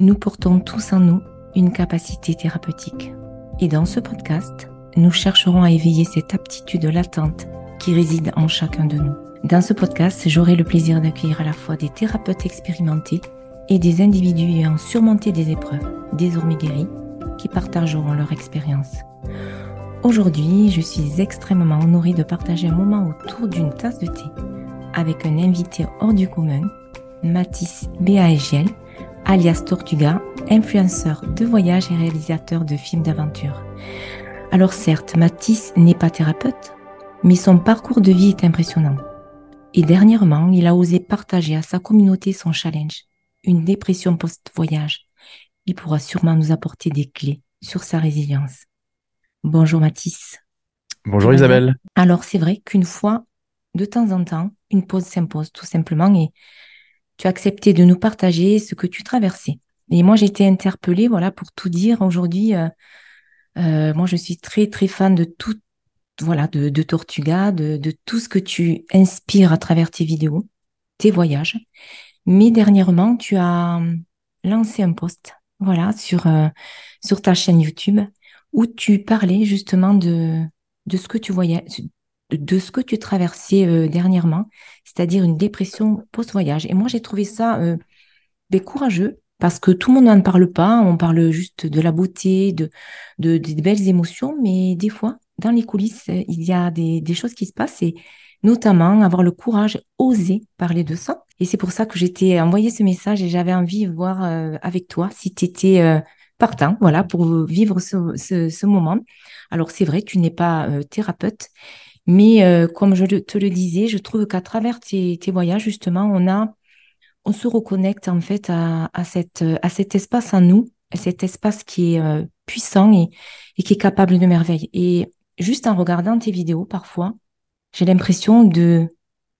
Nous portons tous en nous une capacité thérapeutique. Et dans ce podcast, nous chercherons à éveiller cette aptitude latente qui réside en chacun de nous. Dans ce podcast, j'aurai le plaisir d'accueillir à la fois des thérapeutes expérimentés et des individus ayant surmonté des épreuves, désormais guéris, qui partageront leur expérience. Aujourd'hui, je suis extrêmement honorée de partager un moment autour d'une tasse de thé avec un invité hors du commun, Mathis Béaégiel, alias Tortuga, influenceur de voyage et réalisateur de films d'aventure. Alors certes, Mathis n'est pas thérapeute, mais son parcours de vie est impressionnant. Et dernièrement, il a osé partager à sa communauté son challenge, une dépression post-voyage. Il pourra sûrement nous apporter des clés sur sa résilience. Bonjour Mathis. Bonjour Isabelle. Alors c'est vrai qu'une fois, de temps en temps, une pause s'impose tout simplement et tu as accepté de nous partager ce que tu traversais. Et moi, j'ai été interpellée, voilà, pour tout dire aujourd'hui. Euh, euh, moi, je suis très, très fan de tout, voilà, de, Tortuga, de, de, tout ce que tu inspires à travers tes vidéos, tes voyages. Mais dernièrement, tu as hum, lancé un post, voilà, sur, euh, sur ta chaîne YouTube où tu parlais justement de, de ce que tu voyais, de ce que tu traversais euh, dernièrement, c'est-à-dire une dépression post-voyage. Et moi, j'ai trouvé ça euh, ben, courageux parce que tout le monde n'en parle pas. On parle juste de la beauté, de, de, des belles émotions, mais des fois, dans les coulisses, il y a des, des choses qui se passent et notamment avoir le courage, oser parler de ça. Et c'est pour ça que j'étais envoyé ce message et j'avais envie de voir euh, avec toi si tu étais euh, partant, voilà, pour vivre ce, ce, ce moment. Alors c'est vrai, tu n'es pas thérapeute, mais euh, comme je te le disais, je trouve qu'à travers tes, voyages, justement, on a, on se reconnecte en fait à, cette, à cet espace en nous, à cet espace qui est euh, puissant et, qui est capable de merveilles. Et juste en regardant tes vidéos, parfois, j'ai l'impression de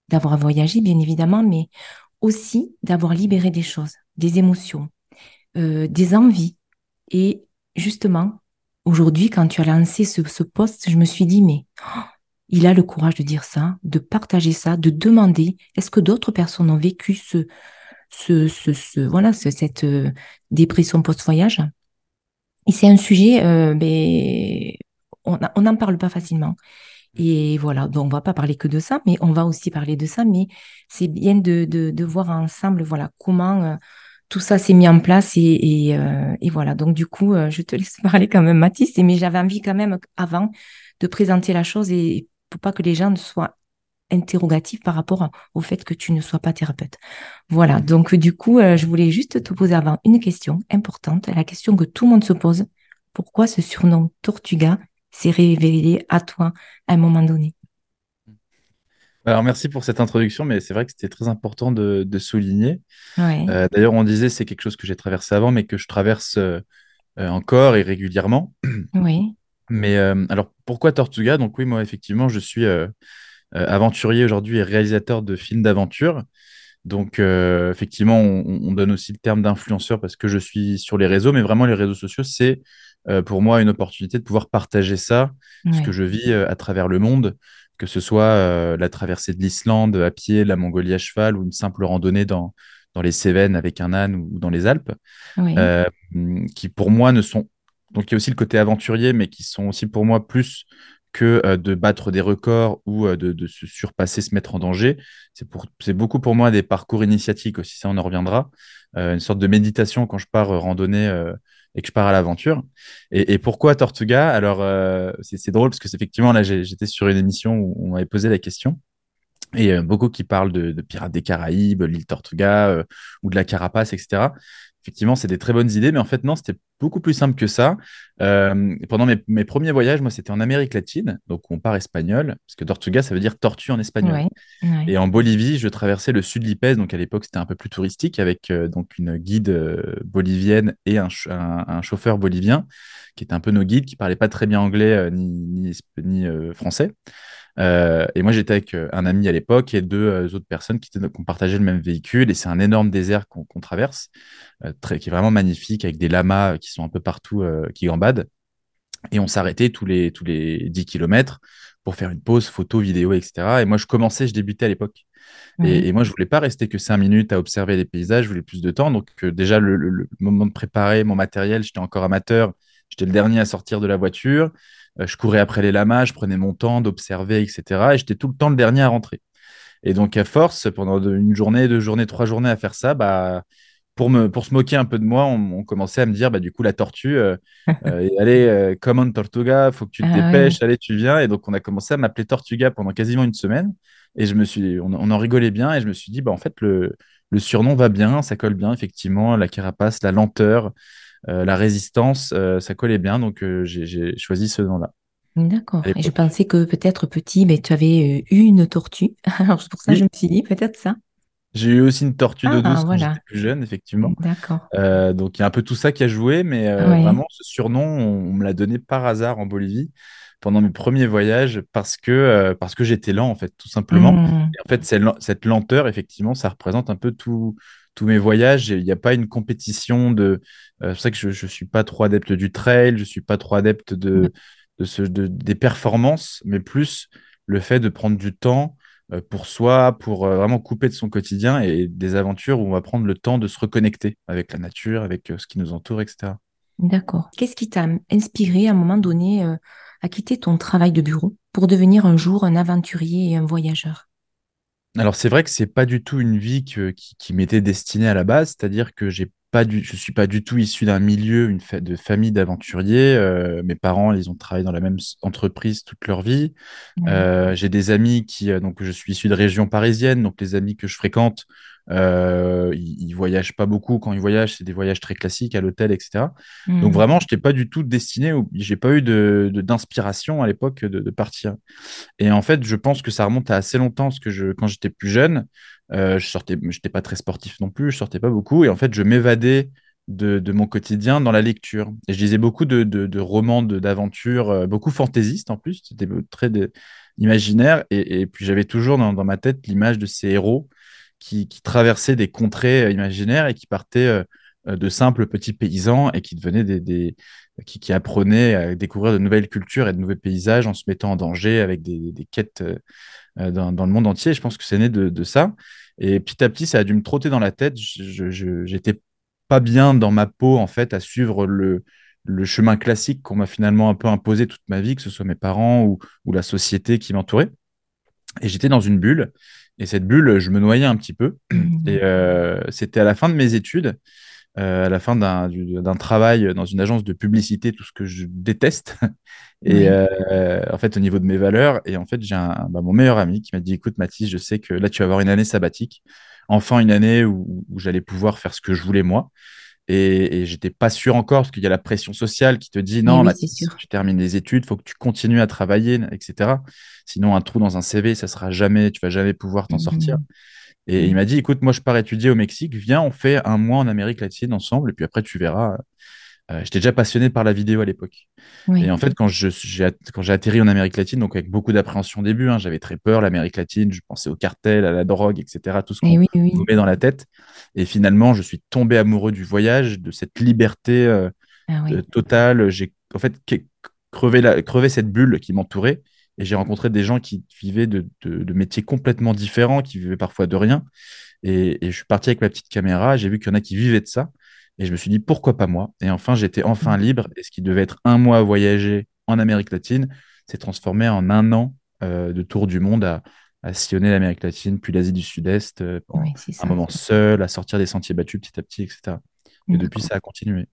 d'avoir voyagé, bien évidemment, mais aussi d'avoir libéré des choses, des émotions, euh, des envies. Et justement, aujourd'hui, quand tu as lancé ce, ce post, je me suis dit, mais oh, il a le courage de dire ça, de partager ça, de demander est-ce que d'autres personnes ont vécu ce, ce, ce, voilà, cette euh, dépression post-voyage? Et c'est un sujet, euh, ben, on n'en parle pas facilement. Et voilà, donc on va pas parler que de ça, mais on va aussi parler de ça. Mais c'est bien de, de, voir ensemble, voilà, comment euh, tout ça s'est mis en place et, et, voilà. Donc du coup, je te laisse parler quand même, Mathis. Mais j'avais envie quand même avant de présenter la chose et pour pas que les gens ne soient interrogatifs par rapport au fait que tu ne sois pas thérapeute. Voilà, donc du coup, euh, je voulais juste te poser avant une question importante, la question que tout le monde se pose. Pourquoi ce surnom Tortuga s'est révélé à toi à un moment donné? Alors merci pour cette introduction, mais c'est vrai que c'était très important de, souligner. Euh, d'ailleurs, on disait c'est quelque chose que j'ai traversé avant, mais que je traverse euh, encore et régulièrement. Oui. Mais euh, alors, pourquoi Tortuga? Donc oui, moi, effectivement, je suis euh, euh, aventurier aujourd'hui et réalisateur de films d'aventure. Donc, effectivement, on, donne aussi le terme d'influenceur parce que je suis sur les réseaux, mais vraiment, les réseaux sociaux, c'est pour moi une opportunité de pouvoir partager ça, ce que je vis à travers le monde, que ce soit la traversée de l'Islande à pied, la Mongolie à cheval ou une simple randonnée dans, dans les Cévennes avec un âne ou dans les Alpes, qui pour moi ne sont donc il y a aussi le côté aventurier, mais qui sont aussi pour moi plus que euh, de battre des records ou euh, de, se surpasser, se mettre en danger. C'est beaucoup pour moi des parcours initiatiques aussi, ça on en reviendra. Euh, une sorte de méditation quand je pars randonner et que je pars à l'aventure. Et, pourquoi Tortuga? Alors c'est drôle parce que effectivement là j'étais sur une émission où on m'avait posé la question. Et beaucoup qui parlent de, de Pirates des Caraïbes, l'île Tortuga ou de la Carapace, etc effectivement, c'est des très bonnes idées, mais en fait, non, c'était beaucoup plus simple que ça. Euh, pendant mes, premiers voyages, moi, c'était en Amérique latine, donc on part espagnol, parce que Tortuga, ça veut dire tortue en espagnol. Et en Bolivie, je traversais le sud de l'Ipèze, donc à l'époque, c'était un peu plus touristique, avec euh, donc une guide euh, bolivienne et un, chauffeur bolivien, qui était un peu nos guides, qui parlait pas très bien anglais ni, ni français. Euh, et moi, j'étais avec euh, un ami à l'époque et deux euh, autres personnes qui, étaient, ont partagé le même véhicule. Et c'est un énorme désert qu'on traverse, très, qui est vraiment magnifique, avec des lamas qui sont un peu partout, qui gambadent. Et on s'arrêtait tous les, tous les 10 kilomètres pour faire une pause, photo, vidéo, etc. Et moi, je commençais, je débutais à l'époque. Et, moi, je voulais pas rester que cinq minutes à observer les paysages, je voulais plus de temps. Donc, déjà, le, le- le moment de préparer mon matériel, j'étais encore amateur. J'étais le dernier à sortir de la voiture. Euh, je courais après les lamas, je prenais mon temps d'observer, etc. Et j'étais tout le temps le dernier à rentrer. Et donc, à force, pendant une journée, deux journées, trois journées à faire ça, bah, pour me, pour se moquer un peu de moi, on, on commençait à me dire, bah, du coup, la tortue, euh, euh, allez, euh, come on, Tortuga, faut que tu te Ah oui, dépêches, allez, tu viens. Et donc, on a commencé à m'appeler Tortuga pendant quasiment une semaine. Et je me suis, on, on en rigolait bien. Et je me suis dit, bah, en fait, le, le surnom va bien, ça colle bien, effectivement. La carapace, la lenteur, la résistance, euh, ça collait bien. Donc, euh, j'ai choisi ce nom-là d'accord. Et je pensais que peut-être petit, mais tu avais euh, eu une tortue. Alors c'est pour ça que je me suis dit peut-être ça. j'ai eu aussi une tortue d'eau Ah, douce quand j'étais voilà. plus jeune, effectivement. D'accord. Euh, donc il y a un peu tout ça qui a joué, mais euh, vraiment ce surnom, on, me l'a donné par hasard en Bolivie pendant mes premiers voyages parce que, euh, parce que j'étais lent en fait, tout simplement. Et en fait, cette lenteur, effectivement, ça représente un peu tout- tous mes voyages. Il n'y a pas une compétition de. euh, c'est pour ça que je ne suis pas trop adepte du trail, je ne suis pas trop adepte de, de ce, de- des performances, mais plus le fait de prendre du temps euh, pour soi, pour euh, vraiment couper de son quotidien et des aventures où on va prendre le temps de se reconnecter avec la nature, avec ce qui nous entoure, etc. D'accord. Qu'est-ce qui t'a inspiré à un moment donné à quitter ton travail de bureau pour devenir un jour un aventurier et un voyageur? Alors c'est vrai que c'est pas du tout une vie que- qui, qui m'était destinée à la base, c'est-à-dire que j'ai pas du, je suis pas du tout issu d'un milieu, une fa- de famille d'aventuriers. Euh, mes parents, ils ont travaillé dans la même entreprise toute leur vie. Euh, j'ai des amis qui, euh, donc je suis issu de région parisienne, donc les amis que je fréquente, euh, ils, ils voyagent pas beaucoup. Quand ils voyagent, c'est des voyages très classiques à l'hôtel, etc. Donc Hmm, vraiment, je n'étais pas du tout destiné, j'ai pas eu de, de- d'inspiration à l'époque de, de partir. Et en fait, je pense que ça remonte à assez longtemps, parce que je, quand j'étais plus jeune, euh, je sortais, j'étais pas très sportif non plus, je sortais pas beaucoup, et en fait, je m'évadais de, de mon quotidien dans la lecture. Et je lisais beaucoup de, de- de romans d'aventures, euh, beaucoup fantaisistes en plus, c'était très imaginaire, et, et puis j'avais toujours dans, dans ma tête l'image de ces héros qui, traversaient des contrées euh, imaginaires et qui partaient euh, euh, de simples petits paysans et qui devenaient des, qui, apprenaient à découvrir de nouvelles cultures et de nouveaux paysages en se mettant en danger avec des, quêtes dans, dans le monde entier. Je pense que c'est né de, ça. Et petit à petit, ça a dû me trotter dans la tête. Je- j'étais pas bien dans ma peau, en fait, à suivre le, le chemin classique qu'on m'a finalement un peu imposé toute ma vie, que ce soit mes parents ou, ou la société qui m'entourait. Et j'étais dans une bulle. Et cette bulle, je me noyais un petit peu. Et hmm, euh, c'était à la fin de mes études euh, à la fin d'un du- d'un travail dans une agence de publicité, tout ce que je déteste. Et euh, en fait, au niveau de mes valeurs, et en fait, j'ai bah, mon meilleur ami qui m'a dit, écoute, Mathis, je sais que là, tu vas avoir une année sabbatique, enfin une année où, où j'allais pouvoir faire ce que je voulais moi. Et, et j'étais pas sûr encore, parce qu'il y a la pression sociale qui te dit, non, oui, tu termines les études, faut que tu continues à travailler, etc. Sinon, un trou dans un CV, ça sera jamais, tu vas jamais pouvoir t'en sortir. Hmm, Et il hmm, m'a dit, écoute, moi je pars étudier au Mexique, viens, on fait un mois en Amérique latine ensemble, et puis après tu verras. Euh, j'étais déjà passionné par la vidéo à l'époque. Et en fait, quand j'ai, atterri en Amérique latine, donc avec beaucoup d'appréhension au début, hein, j'avais très peur, l'Amérique latine, je pensais au cartel, à la drogue, etc., tout ce Eh qu'on oui, nous oui. met dans la tête. Et finalement, je suis tombé amoureux du voyage, de cette liberté euh, Ah euh, totale. J'ai en fait crevé, la, crevé cette bulle qui m'entourait. Et j'ai rencontré des gens qui vivaient de, de- de métiers complètement différents, qui vivaient parfois de rien. Et, et je suis parti avec ma petite caméra, j'ai vu qu'il y en a qui vivaient de ça. Et je me suis dit, pourquoi pas moi? Et enfin, j'étais enfin libre. Et ce qui devait être un mois à voyager en Amérique latine s'est transformé en un an euh, de tour du monde à, à sillonner l'Amérique latine, puis l'Asie du Sud-Est, euh, Oui, un moment seul, à sortir des sentiers battus petit à petit, etc. Et depuis, ça a continué.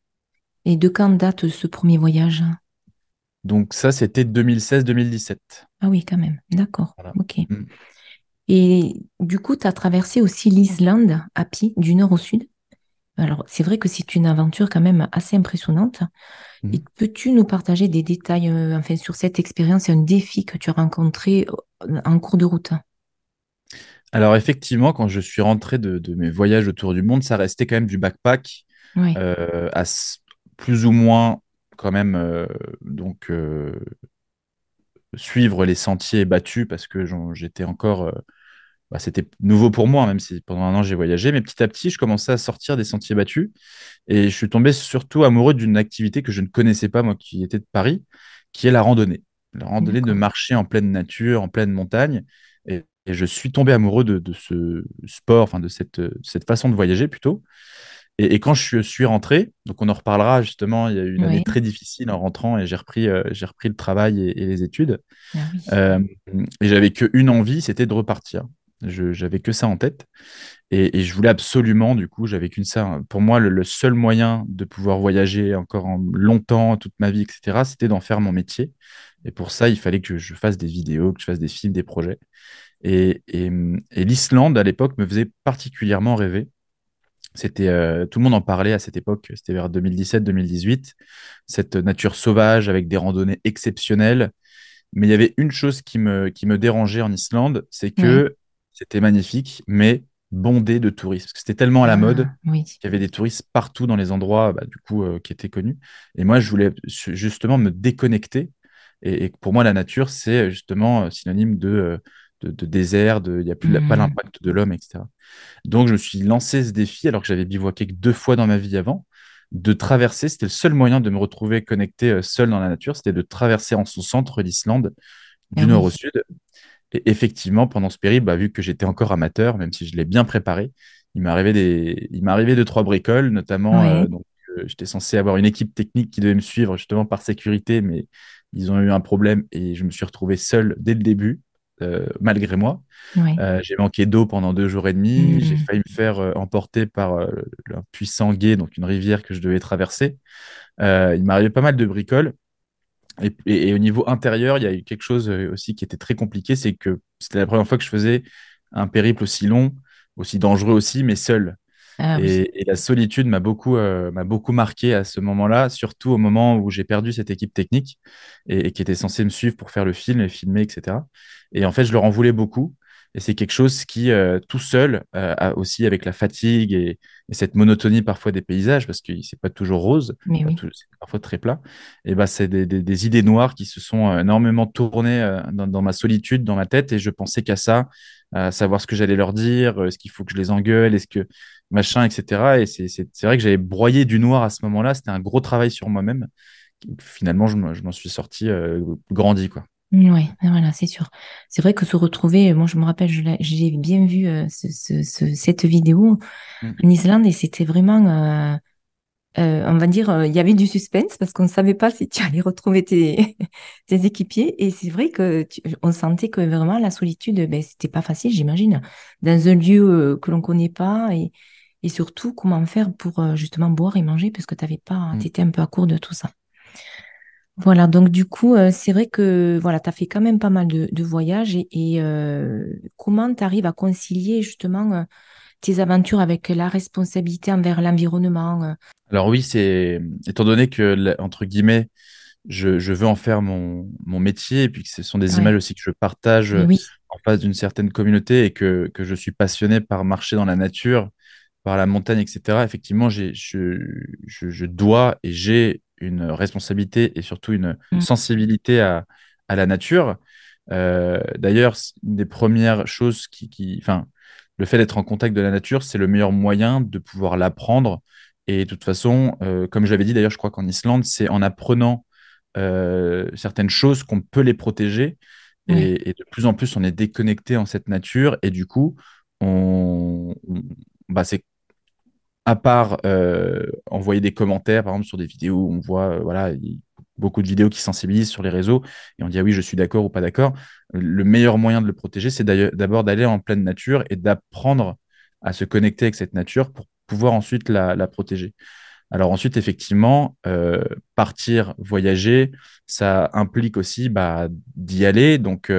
Et de quand date ce premier voyage? Donc ça, c'était 2016-2017. Ah oui, quand même. D'accord. Voilà. Ok. Mm. Et du coup, tu as traversé aussi l'Islande à pied, du nord au sud? Alors, c'est vrai que c'est une aventure quand même assez impressionnante. Et Mhm. peux-tu nous partager des détails euh, enfin, sur cette expérience et un défi que tu as rencontré euh, en cours de route? Alors effectivement, quand je suis rentré de, de mes voyages autour du monde, ça restait quand même du backpack Oui. euh, à plus ou moins quand même euh, donc suivre les sentiers battus parce que j'étais encore bah, c'était nouveau pour moi, même si pendant un an j'ai voyagé. Mais petit à petit, je commençais à sortir des sentiers battus et je suis tombé surtout amoureux d'une activité que je ne connaissais pas, moi qui étais de Paris, qui est la randonnée. La randonnée de marcher en pleine nature, en pleine montagne. Et, et je suis tombé amoureux de, de ce sport, enfin de cette, cette façon de voyager plutôt. Et, et quand je suis rentré, donc on en reparlera justement, il y a eu une année très difficile en rentrant et j'ai repris, euh, j'ai repris le travail et, et les études. Ah oui. Euh, et j'avais qu'une envie, c'était de repartir. J'avais que ça en tête. Et, je voulais absolument, du coup, j'avais qu'une ça. Pour moi, le, seul moyen de pouvoir voyager encore en longtemps, toute ma vie, etc., c'était d'en faire mon métier. Et pour ça, il fallait que je fasse des vidéos, que je fasse des films, des projets. Et, l'Islande, à l'époque, me faisait particulièrement rêver. C'était, euh, tout le monde en parlait à cette époque, c'était vers 2017-2018, cette nature sauvage avec des randonnées exceptionnelles. Mais il y avait une chose qui me, qui me dérangeait en Islande, c'est que c'était magnifique, mais bondé de touristes. Parce que c'était tellement à la mode Ah oui. qu'il y avait des touristes partout dans les endroits bah, du coup, euh, qui étaient connus. Et moi, je voulais justement me déconnecter. Et, et pour moi, la nature, c'est euh, justement euh, synonyme de, de, de désert, de, il n'y a plus pas Hmm. l'impact de l'homme, etc. Donc, je me suis lancé ce défi alors que j'avais bivouaqué que deux fois dans ma vie avant, de traverser. C'était le seul moyen de me retrouver connecté seul dans la nature, c'était de traverser en son centre l'Islande Ah du nord au sud. Et effectivement, pendant ce périple, bah, vu que j'étais encore amateur, même si je l'ai bien préparé, il m'est arrivé des, il m'est arrivé deux, trois bricoles, notamment, euh, donc, euh, j'étais censé avoir une équipe technique qui devait me suivre justement par sécurité, mais ils ont eu un problème et je me suis retrouvé seul dès le début, euh, malgré moi. Oui. Euh, j'ai manqué d'eau pendant deux jours et demi. J'ai Hmm. failli me faire euh, emporter par un puissant gué, donc une rivière que je devais traverser. Il arrivé pas mal de bricoles. Et, et- et au niveau intérieur, il y a eu quelque chose euh, aussi qui était très compliqué, c'est que c'était la première fois que je faisais un périple aussi long, aussi dangereux aussi, mais seul. Ah oui. Et, la solitude m'a beaucoup, euh, m'a beaucoup marqué à ce moment-là, surtout au moment où j'ai perdu cette équipe technique et, et qui était censée me suivre pour faire le film et filmer, etc. Et en fait, je leur en voulais beaucoup. Et c'est quelque chose qui, euh, tout seul, euh, a aussi avec la fatigue et, et cette monotonie parfois des paysages, parce que c'est pas toujours rose, oui. c'est parfois très plat, et ben c'est des, des- des idées noires qui se sont euh, énormément tournées dans, dans ma solitude, dans ma tête, et je pensais qu'à ça, à savoir ce que j'allais leur dire, est-ce qu'il faut que je les engueule, est-ce que machin, etc. Et c'est vrai que j'avais broyé du noir à ce moment-là. C'était un gros travail sur moi-même. Finalement, je m'en je m'en suis sorti euh, grandi, quoi. Oui, voilà, c'est sûr. C'est vrai que se retrouver, moi je me rappelle, j'ai bien vu euh, ce- ce- ce- cette vidéo Mm. en Islande et c'était vraiment, euh, euh, on va dire, euh, il y avait du suspense parce qu'on ne savait pas si tu allais retrouver tes, tes équipiers. Et c'est vrai que tu- on sentait que vraiment la solitude, ben, c'était pas facile, j'imagine, dans un lieu euh, que l'on connaît pas et, et surtout comment faire pour euh, justement boire et manger parce que t'avais pas, Mm. t'étais un peu à court de tout ça. Voilà, donc du coup, euh, c'est vrai que voilà, tu as fait quand même pas mal de, de voyages et, et, euh, comment tu arrives à concilier justement euh, tes aventures avec la responsabilité envers l'environnement. Alors oui, c'est étant donné que, entre guillemets, je, je veux en faire mon, mon métier et puis que ce sont des images aussi que je partage oui, en face d'une certaine communauté et que, que je suis passionné par marcher dans la nature, par la montagne, etc. Effectivement, je, je dois et j'ai une responsabilité et surtout une Mm. sensibilité à, à la nature. Euh, d'ailleurs, une des premières choses qui, qui, enfin, le fait d'être en contact de la nature, c'est le meilleur moyen de pouvoir l'apprendre. Et de toute façon, euh, comme je l'avais dit d'ailleurs, je crois qu'en Islande, c'est en apprenant euh, certaines choses qu'on peut les protéger. et de plus en plus, on est déconnecté en cette nature. Et du coup, on, on- bah, c'est à part euh, envoyer des commentaires, par exemple, sur des vidéos où on voit euh, voilà, il- beaucoup de vidéos qui sensibilisent sur les réseaux et on dit ah oui, je suis d'accord ou pas d'accord. Le meilleur moyen de le protéger, c'est d'abord d'aller en pleine nature et d'apprendre à se connecter avec cette nature pour pouvoir ensuite la, protéger. Alors ensuite, effectivement, euh, partir, voyager, ça implique aussi bah, d'y aller. Donc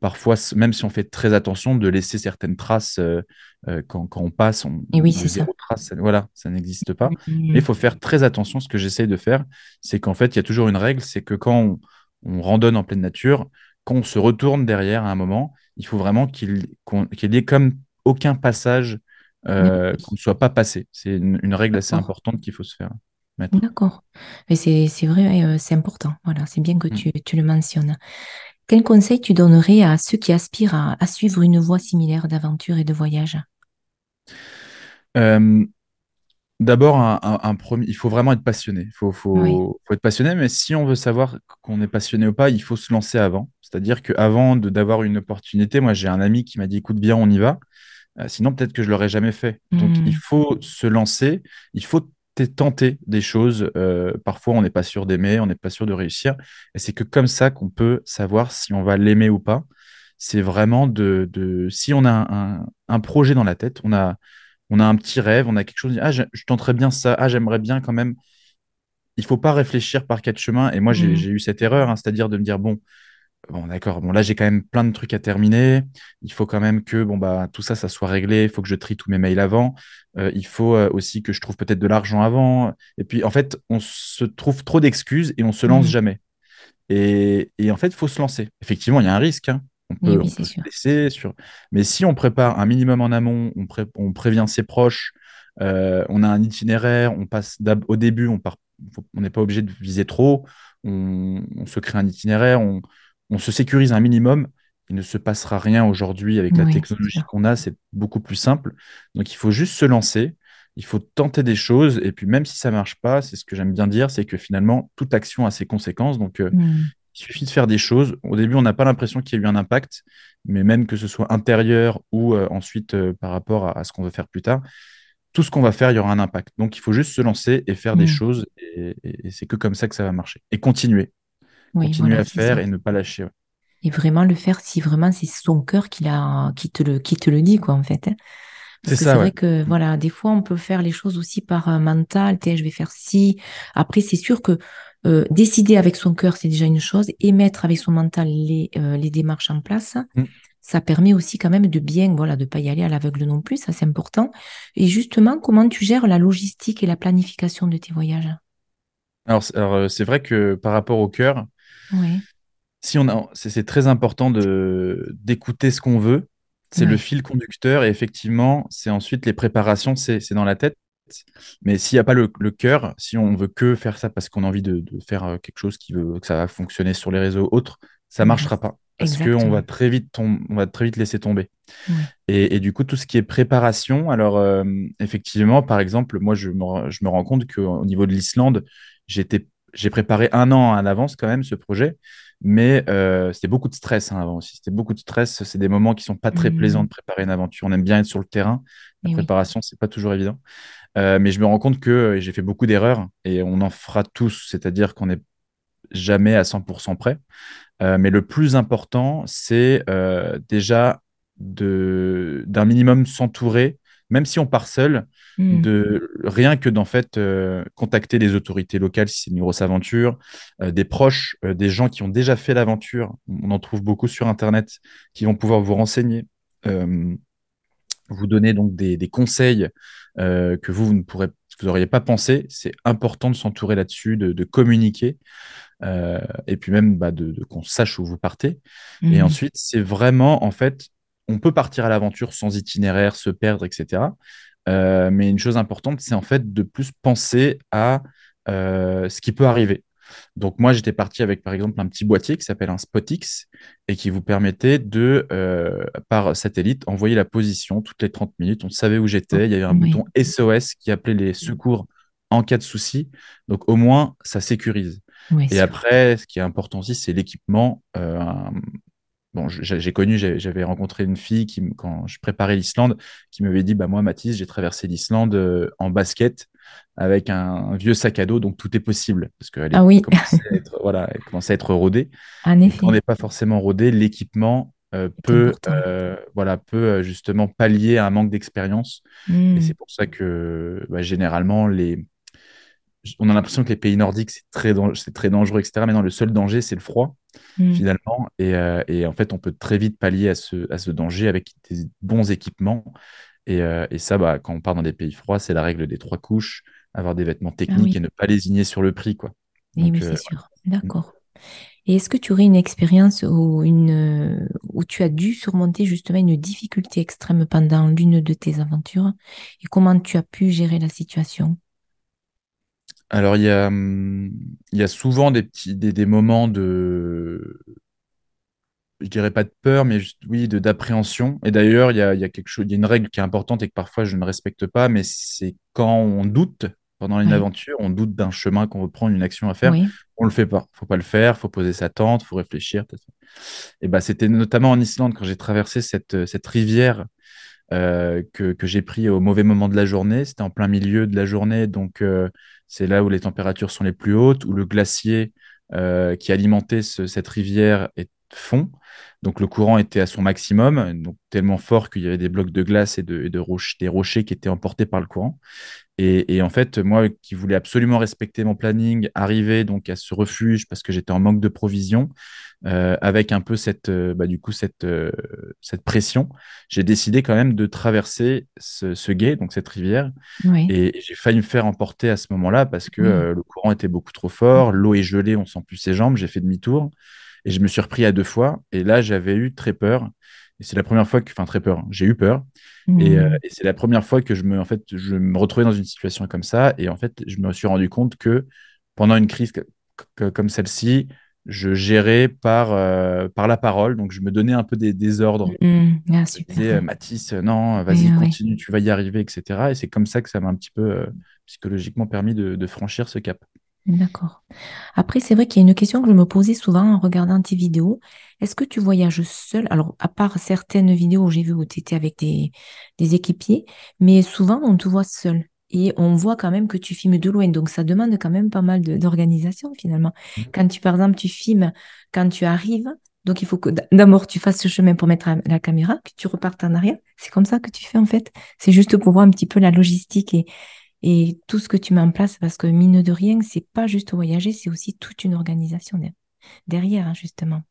parfois, même si on fait très attention, de laisser certaines traces euh, euh, quand, quand on passe, on- et oui, c'est ça. zéro trace, ça- voilà, ça n'existe pas. Mais il faut faire très attention. Ce que j'essaye de faire, c'est qu'en fait, il y a toujours une règle, c'est que quand on, on randonne en pleine nature, quand on se retourne derrière à un moment, il faut vraiment qu'il y ait comme aucun passage euh, qu'on ne soit pas passé. C'est une, une règle assez importante qu'il faut se faire. D'accord. Mais c'est vrai, c'est important. Voilà, c'est bien que Mm. tu, tu le mentionnes. Quel conseil tu donnerais à ceux qui aspirent à, à suivre une voie similaire d'aventure et de voyage? Euh, D'abord, un, un- un premier, il faut vraiment être passionné. Il faut, Oui. faut, faut être passionné, mais si on veut savoir qu'on est passionné ou pas, il faut se lancer avant. C'est-à-dire qu'avant d'avoir une opportunité, moi j'ai un ami qui m'a dit, écoute, viens, on y va. Euh, sinon, peut-être que je l'aurais jamais fait. Donc, il Hmm, faut se lancer, il faut tenter des choses. Euh, parfois, on n'est pas sûr d'aimer, on n'est pas sûr de réussir. Et c'est que comme ça qu'on peut savoir si on va l'aimer ou pas. C'est vraiment de, de... Si on a un, un- un projet dans la tête, on a, on a un petit rêve, on a quelque chose, ah, je, je tenterais bien ça, ah, j'aimerais bien quand même. Il faut pas réfléchir par quatre chemins. Et moi, j'ai j'ai eu cette erreur, hein, c'est-à-dire de me dire, bon, Bon, d'accord. Bon, là, j'ai quand même plein de trucs à terminer. Il faut quand même que bon, bah, tout ça, ça soit réglé. Il faut que je trie tous mes mails avant. Euh, il faut euh, aussi que je trouve peut-être de l'argent avant. Et puis, en fait, on se trouve trop d'excuses et on se lance hmm. jamais. Et, et en fait, il faut se lancer. Effectivement, il y a un risque. hein. On peut, oui, on c'est peut se blesser. Sur... Mais si on prépare un minimum en amont, on, pré- on prévient ses proches, euh, on a un itinéraire, on passe au début, on part, faut- on n'est pas obligé de viser trop, on, on se crée un itinéraire, on, on se sécurise un minimum. Il ne se passera rien aujourd'hui avec la Oui, technologie qu'on a, c'est beaucoup plus simple. Donc il faut juste se lancer, il faut tenter des choses, et puis même si ça marche pas, c'est ce que j'aime bien dire, c'est que finalement, toute action a ses conséquences. Donc euh, Hmm, il suffit de faire des choses. Au début, on n'a pas l'impression qu'il y a eu un impact, mais même que ce soit intérieur ou euh, ensuite euh, par rapport à, à ce qu'on veut faire plus tard, tout ce qu'on va faire, il y aura un impact. Donc, il faut juste se lancer et faire des hmm. choses, et, et- et c'est que comme ça que ça va marcher. Et continuer, Oui, continuer voilà, à ça. faire et ne pas lâcher. ouais. Et vraiment le faire si vraiment c'est son cœur qui, l'a- qui te le, qui te le dit, quoi, en fait. hein. C'est ouais. vrai que, voilà, des fois, on peut faire les choses aussi par euh, mental, je vais faire ci. Après, c'est sûr que euh, décider avec son cœur, c'est déjà une chose, et mettre avec son mental les, euh, les démarches en place, Mm. ça permet aussi quand même de bien, voilà, de pas y aller à l'aveugle non plus, ça c'est important. Et justement, comment tu gères la logistique et la planification de tes voyages? Alors, euh, c'est vrai que par rapport au cœur, Oui, si on a, c'est très important de d'écouter ce qu'on veut. C'est le fil conducteur et effectivement, c'est ensuite les préparations, c'est dans la tête. Mais s'il n'y a pas le, le cœur, si on veut que faire ça parce qu'on a envie de, de faire euh, quelque chose qui veut que ça va fonctionner sur les réseaux autres, ça voilà, marchera pas parce qu'on va très vite on va très vite laisser tomber. Oui. Et, et du coup, tout ce qui est préparation, alors euh, effectivement, par exemple, moi, je me, je me rends compte qu'au niveau de l'Islande, j'étais, j'ai préparé un an à l'avance quand même ce projet, mais euh, c'était beaucoup de stress hein, avant aussi. C'était beaucoup de stress. C'est des moments qui sont pas très plaisants Hmm, de préparer une aventure. On aime bien être sur le terrain. La et oui, préparation, c'est pas toujours évident. Euh, mais je me rends compte que euh, j'ai fait beaucoup d'erreurs et on en fera tous, c'est-à-dire qu'on n'est jamais à 100% prêt. Euh, mais le plus important, c'est déjà d'un minimum s'entourer, même si on part seul, Hmm, de rien que d'en fait euh, contacter les autorités locales si c'est une grosse aventure, euh, des proches, euh, des gens qui ont déjà fait l'aventure. On en trouve beaucoup sur Internet qui vont pouvoir vous renseigner, vous donner donc des, des conseils que vous, vous ne pourrez, que vous n'auriez pas pensé. C'est important de s'entourer là-dessus, de, de communiquer et puis même bah, de, de- qu'on sache où vous partez. Et hmm, ensuite, c'est vraiment, en fait, on peut partir à l'aventure sans itinéraire, se perdre, etc. Euh, mais une chose importante, c'est en fait de plus penser à euh, ce qui peut arriver. Donc moi, j'étais parti avec, par exemple, un petit boîtier qui s'appelle un SpotX et qui vous permettait de, euh, par satellite, envoyer la position toutes les 30 minutes. On savait où oh, j'étais. Il y avait un bouton oui, SOS qui appelait les secours en cas de souci. Donc au moins, ça sécurise. oui, Et après, ce qui est important aussi, c'est l'équipement. Euh, un- bon, j'ai connu, j'avais rencontré une fille qui, quand je préparais l'Islande, qui m'avait dit, bah moi, Mathis, j'ai traversé l'Islande euh, en basket avec un, vieux sac à dos, donc tout est possible parce qu'elle Ah oui, commençait à être, voilà, elle commençait à être rodée. en quand on n'est pas forcément rodé, l'équipement euh, peut, euh, voilà, peut justement pallier à un manque d'expérience. Et Hmm, c'est pour ça que bah, généralement les on a l'impression que les pays nordiques, c'est très, c'est très dangereux, etc. Mais non, le seul danger, c'est le froid, hmm. finalement. Et, euh, et en fait, on peut très vite pallier à ce, à ce danger avec des bons équipements. Et, euh, et ça, bah, quand on part dans des pays froids, c'est la règle des trois couches, avoir des vêtements Ah techniques et ne pas lésigner sur le prix, quoi. oui, Donc, oui, euh, c'est sûr. ouais. D'accord. Et est-ce que tu aurais une expérience où, une, où tu as dû surmonter justement une difficulté extrême pendant l'une de tes aventures? Et comment tu as pu gérer la situation? Alors, il y a, hum, il y a souvent des petits, des, des moments de, je dirais pas de peur, mais juste, oui, d'appréhension. Et d'ailleurs, il y a, il y a quelque chose, il y a une règle qui est importante et que parfois je ne respecte pas, mais c'est quand on doute pendant une Oui, aventure, on doute d'un chemin qu'on veut prendre, une action à faire, oui, on le fait pas. Faut pas le faire, faut poser sa tente, faut réfléchir. Et bah, c'était notamment en Islande quand j'ai traversé cette, cette rivière euh, que, que j'ai pris au mauvais moment de la journée. C'était en plein milieu de la journée, donc euh, c'est là où les températures sont les plus hautes, où le glacier euh, qui alimentait ce- cette rivière est fond. Donc le courant était à son maximum, donc tellement fort qu'il y avait des blocs de glace et, de, et de des rochers qui étaient emportés par le courant. Et, et en fait, moi qui voulais absolument respecter mon planning, arriver donc à ce refuge parce que j'étais en manque de provisions, euh, avec un peu cette, euh, bah, du coup, cette, euh, cette pression, j'ai décidé quand même de traverser ce, ce gué, donc cette rivière, oui, et j'ai failli me faire emporter à ce moment-là parce que le courant était beaucoup trop fort, l'eau est gelée, on sent plus ses jambes, j'ai fait demi-tour, et je me suis repris à deux fois, et là, j'avais eu très peur, et c'est la première fois que, enfin, très peur, hein, j'ai eu peur, et, euh, et c'est la première fois que je me, en fait, je me retrouvais dans une situation comme ça. Et en fait, je me suis rendu compte que pendant une crise comme celle-ci, je gérais par, euh, par la parole. Donc, je me donnais un peu des, des ordres. hmm. Ah, Je disais, euh, Mathis, non, Oui, vas-y, oui. continue, tu vas y arriver, etc. Et c'est comme ça que ça m'a un petit peu euh, psychologiquement permis de, de franchir ce cap. D'accord. Après, c'est vrai qu'il y a une question que je me posais souvent en regardant tes vidéos. Est-ce que tu voyages seul? Alors, à part certaines vidéos où j'ai vu où tu étais avec des, des équipiers, mais souvent on te voit seul. Et on voit quand même que tu filmes de loin. Donc, ça demande quand même pas mal d'organisation finalement. Quand tu, par exemple, tu filmes quand tu arrives, donc il faut que d'abord tu fasses ce chemin pour mettre la la caméra, que tu repartes en arrière. C'est comme ça que tu fais en fait. C'est juste pour voir un petit peu la logistique et et tout ce que tu mets en place, parce que mine de rien, c'est pas juste voyager, c'est aussi toute une organisation der- derrière, hein, justement.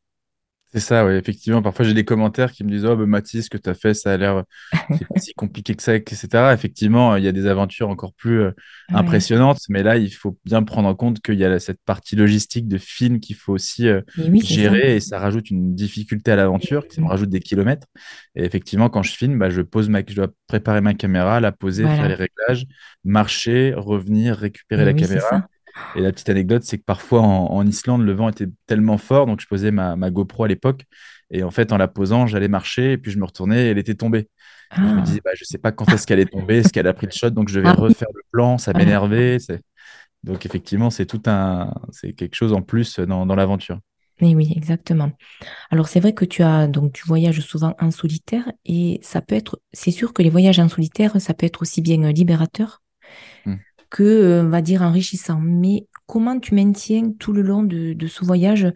C'est ça, oui, effectivement. Parfois, j'ai des commentaires qui me disent Oh, bah, Mathis, ce que tu as fait, ça a l'air, c'est pas si compliqué que ça, etc. Effectivement, il y a des aventures encore plus euh, Ouais. impressionnantes, mais là, il faut bien prendre en compte qu'il y a cette partie logistique de film qu'il faut aussi euh, oui, ça. gérer et ça rajoute une difficulté à l'aventure, ça me rajoute des kilomètres. Et effectivement, quand je filme, bah, je pose ma... je dois préparer ma caméra, la poser, faire les réglages, marcher, revenir, récupérer la oui, caméra. Et la petite anecdote, c'est que parfois en, en Islande, le vent était tellement fort, donc je posais ma, ma GoPro à l'époque, et en fait, en la posant, j'allais marcher, et puis je me retournais, et elle était tombée. Je me disais, Ah, bah, je sais pas quand est-ce qu'elle est tombée, est-ce qu'elle a pris le shot, donc je vais ah refaire le plan, ça m'énervait. Donc effectivement, c'est tout un, c'est quelque chose en plus dans, dans l'aventure. Et oui, exactement. Alors c'est vrai que tu as donc tu voyages souvent en solitaire et ça peut être, c'est sûr que les voyages en solitaire, ça peut être aussi bien libérateur Hmm. Que, euh, on va dire, enrichissant. Mais comment tu maintiens tout le long de, de ce voyage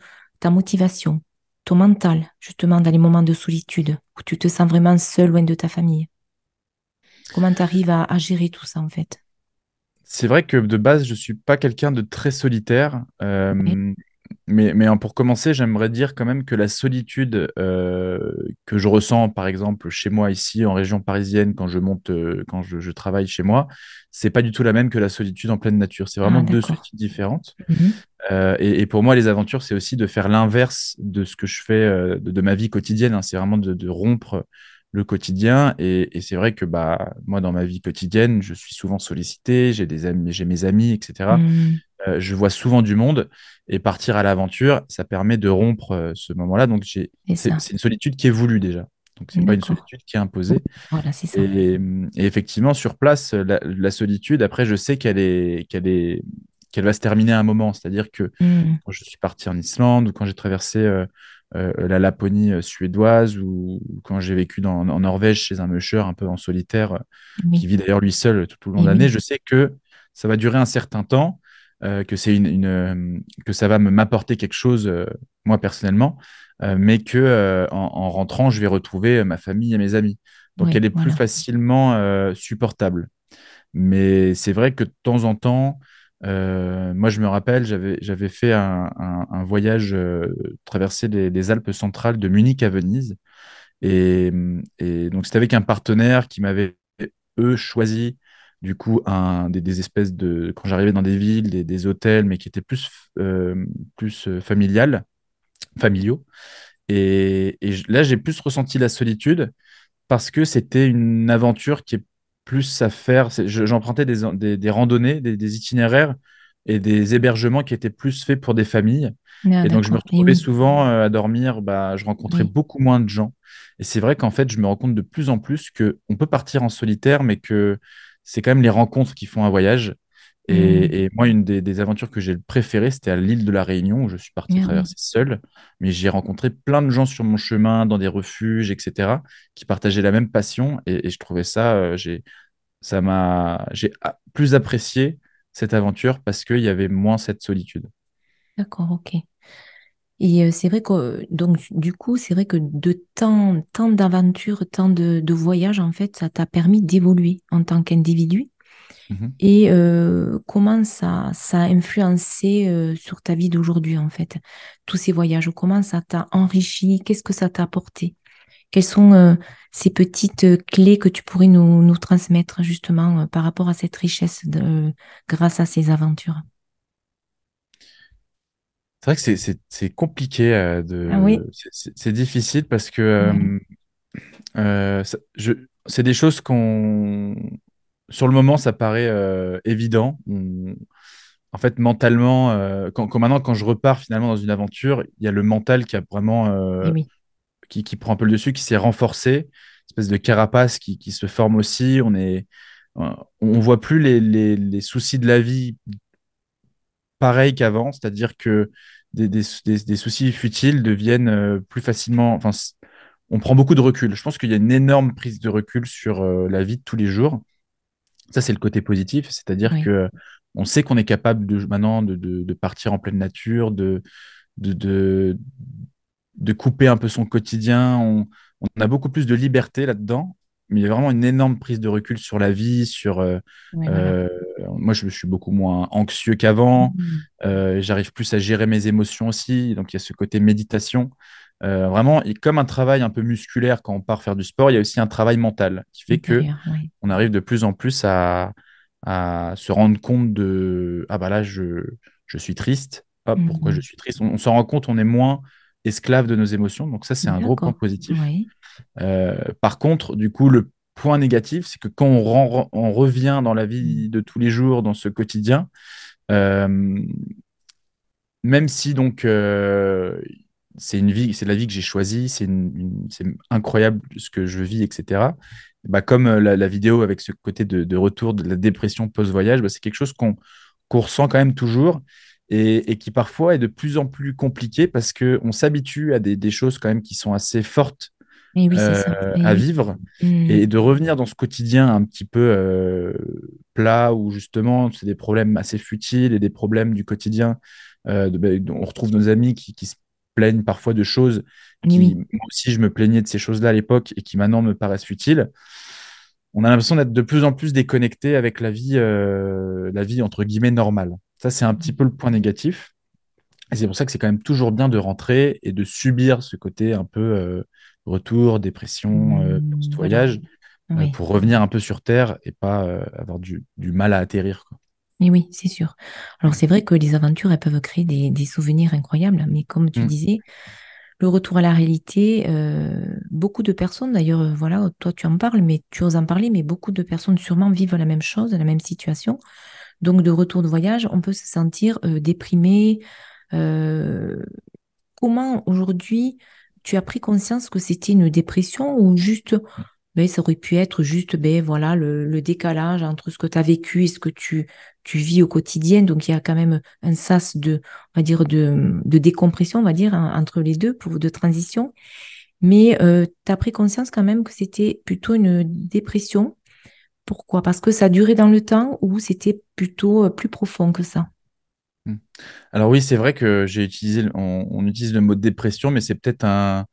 ta motivation, ton mental, justement, dans les moments de solitude, où tu te sens vraiment seul, loin de ta famille? Comment tu arrives à, à gérer tout ça, en fait? C'est vrai que de base, je suis pas quelqu'un de très solitaire. euh, Oui, mais, mais hein, pour commencer, j'aimerais dire quand même que la solitude euh, que je ressens, par exemple, chez moi ici en région parisienne, quand je monte, euh, quand je, je travaille chez moi, c'est pas du tout la même que la solitude en pleine nature. C'est ah, vraiment deux d'accord. solitudes différentes. Mhm. Euh, et, et pour moi, les aventures, c'est aussi de faire l'inverse de ce que je fais de, de ma vie quotidienne. hein. C'est vraiment de, de rompre le quotidien. Et, et c'est vrai que bah, moi, dans ma vie quotidienne, je suis souvent sollicité, j'ai des amis, j'ai mes amis, etc. Euh, je vois souvent du monde et partir à l'aventure, ça permet de rompre euh, ce moment-là. Donc, C'est une solitude qui est voulue déjà. Donc, c'est pas une solitude qui est imposée. Voilà, c'est ça. Et, et effectivement, sur place, la, la solitude, après, je sais qu'elle est, qu'elle est, qu'elle va se terminer à un moment. C'est-à-dire que Mhm. quand je suis parti en Islande ou quand j'ai traversé euh, euh, la Laponie euh, suédoise ou, ou quand j'ai vécu dans, en Norvège chez un musher un peu en solitaire, qui vit d'ailleurs lui seul tout au long de l'année, oui, je sais que ça va durer un certain temps, euh, que c'est une, une, euh, que ça va me m'apporter quelque chose euh, moi personnellement, euh, mais que en, en rentrant, je vais retrouver ma famille et mes amis. Donc oui, elle est plus facilement supportable. Mais c'est vrai que de temps en temps, moi je me rappelle, j'avais, fait un, un- un voyage, traverser les, les Alpes centrales de Munich à Venise. Et, et donc c'était avec un partenaire qui m'avait, eux, choisi du coup un, des, des espèces de, quand j'arrivais dans des villes, des, des hôtels, mais qui étaient plus, euh, plus euh, familiales, familiaux. Et, et là, j'ai plus ressenti la solitude parce que c'était une aventure qui est plus à faire. J'empruntais des, des, des randonnées, des, des itinéraires et des hébergements qui étaient plus faits pour des familles. Ah, Et donc, je me retrouvais oui, souvent euh, à dormir, bah, je rencontrais oui. beaucoup moins de gens. Et c'est vrai qu'en fait, je me rends compte de plus en plus que on peut partir en solitaire, mais que c'est quand même les rencontres qui font un voyage. Et, et moi, une des, des aventures que j'ai le préféré, c'était à l'île de la Réunion, où je suis parti traverser seul. Mais j'ai rencontré plein de gens sur mon chemin, dans des refuges, etc., qui partageaient la même passion. Et, et je trouvais ça, euh, j'ai, ça m'a, j'ai plus apprécié cette aventure parce qu'il y avait moins cette solitude. d'accord, ok. Et euh, c'est vrai que, donc, du coup, c'est vrai que de tant, tant d'aventures, tant de, de voyages, en fait, ça t'a permis d'évoluer en tant qu'individu. Mhm. Et euh, comment ça, ça a influencé euh, sur ta vie d'aujourd'hui, en fait, tous ces voyages, comment ça t'a enrichi, qu'est-ce que ça t'a apporté? Quelles sont euh, ces petites clés que tu pourrais nous, nous transmettre, justement, par rapport à cette richesse de, grâce à ces aventures? C'est vrai que c'est compliqué euh, Ah oui, de c'est c'est- difficile parce que euh, euh, c'est des choses qu'on sur le moment ça paraît euh, évident. On- en fait mentalement quand, quand maintenant quand je repars finalement dans une aventure, il y a le mental qui a vraiment oui, qui, qui prend un peu le dessus, qui s'est renforcé, une espèce de carapace qui, qui se forme aussi. On est on on voit plus les, les, les soucis de la vie pareil qu'avant, c'est-à-dire que des, des, des, des soucis futiles deviennent euh, plus facilement. Enfin, on prend beaucoup de recul. Je pense qu'il y a une énorme prise de recul sur euh, la vie de tous les jours. Ça, c'est le côté positif, c'est-à-dire oui, que on sait qu'on est capable de, maintenant de, de, de partir en pleine nature, de, de, de, de couper un peu son quotidien. On, on a beaucoup plus de liberté là-dedans, mais il y a vraiment une énorme prise de recul sur la vie, sur... euh, oui, voilà. euh, moi, je, je suis beaucoup moins anxieux qu'avant. Mhm. Euh, j'arrive plus à gérer mes émotions aussi. Donc, il y a ce côté méditation. Euh, vraiment, et comme un travail un peu musculaire quand on part faire du sport, il y a aussi un travail mental qui fait que oui. on arrive de plus en plus à, à se rendre compte de ah bah là je, je suis triste. Pourquoi je Mhm. suis triste? On, on s'en rend compte, on est moins esclave de nos émotions. Donc ça, c'est un gros point positif. oui. Euh, par contre, du coup, le point négatif, c'est que quand on, revient dans la vie de tous les jours, dans ce quotidien, euh, même si donc euh, c'est une vie, c'est la vie que j'ai choisie, c'est incroyable ce que je vis, etc. Bah, comme la, la vidéo avec ce côté de, de retour de la dépression post-voyage, bah, c'est quelque chose qu'on qu'on ressent quand même toujours et, et qui parfois est de plus en plus compliqué parce qu'on s'habitue à des, des choses quand même qui sont assez fortes Et oui, c'est euh, ça. Et à oui. vivre Mhm. et de revenir dans ce quotidien un petit peu euh, plat où justement c'est des problèmes assez futiles et des problèmes du quotidien. euh, de- ben, on retrouve nos amis qui, qui se plaignent parfois de choses qui, oui, moi aussi, je me plaignais de ces choses-là à l'époque et qui maintenant me paraissent futiles. On a l'impression d'être de plus en plus déconnecté avec la vie, euh, la vie entre guillemets normale. Ça, c'est un petit peu le point négatif. Et c'est pour ça que c'est quand même toujours bien de rentrer et de subir ce côté un peu euh, retour, dépression, euh, voilà. post-voyage, euh, pour revenir un peu sur Terre et pas avoir du, du mal à atterrir, quoi. Oui, c'est sûr. Alors, c'est vrai que les aventures, elles peuvent créer des, des souvenirs incroyables, mais comme tu Mm, disais, le retour à la réalité, beaucoup de personnes, d'ailleurs, voilà, toi tu en parles, mais tu oses en parler, mais beaucoup de personnes sûrement vivent la même chose, la même situation. Donc, de retour de voyage, on peut se sentir euh, déprimé. euh, comment aujourd'hui tu as pris conscience que c'était une dépression ou juste, ben, ça aurait pu être juste ben, voilà, le, le décalage entre ce que tu as vécu et ce que tu, tu vis au quotidien? Donc il y a quand même un sas de, on va dire, de, de décompression, on va dire, entre les deux, pour, de transition. Mais tu as pris conscience quand même que c'était plutôt une dépression. Pourquoi? Parce que ça durait dans le temps ou c'était plutôt euh, plus profond que ça? mm. Alors oui, c'est vrai que j'ai utilisé, on, on utilise le mot dépression, mais c'est peut-être un,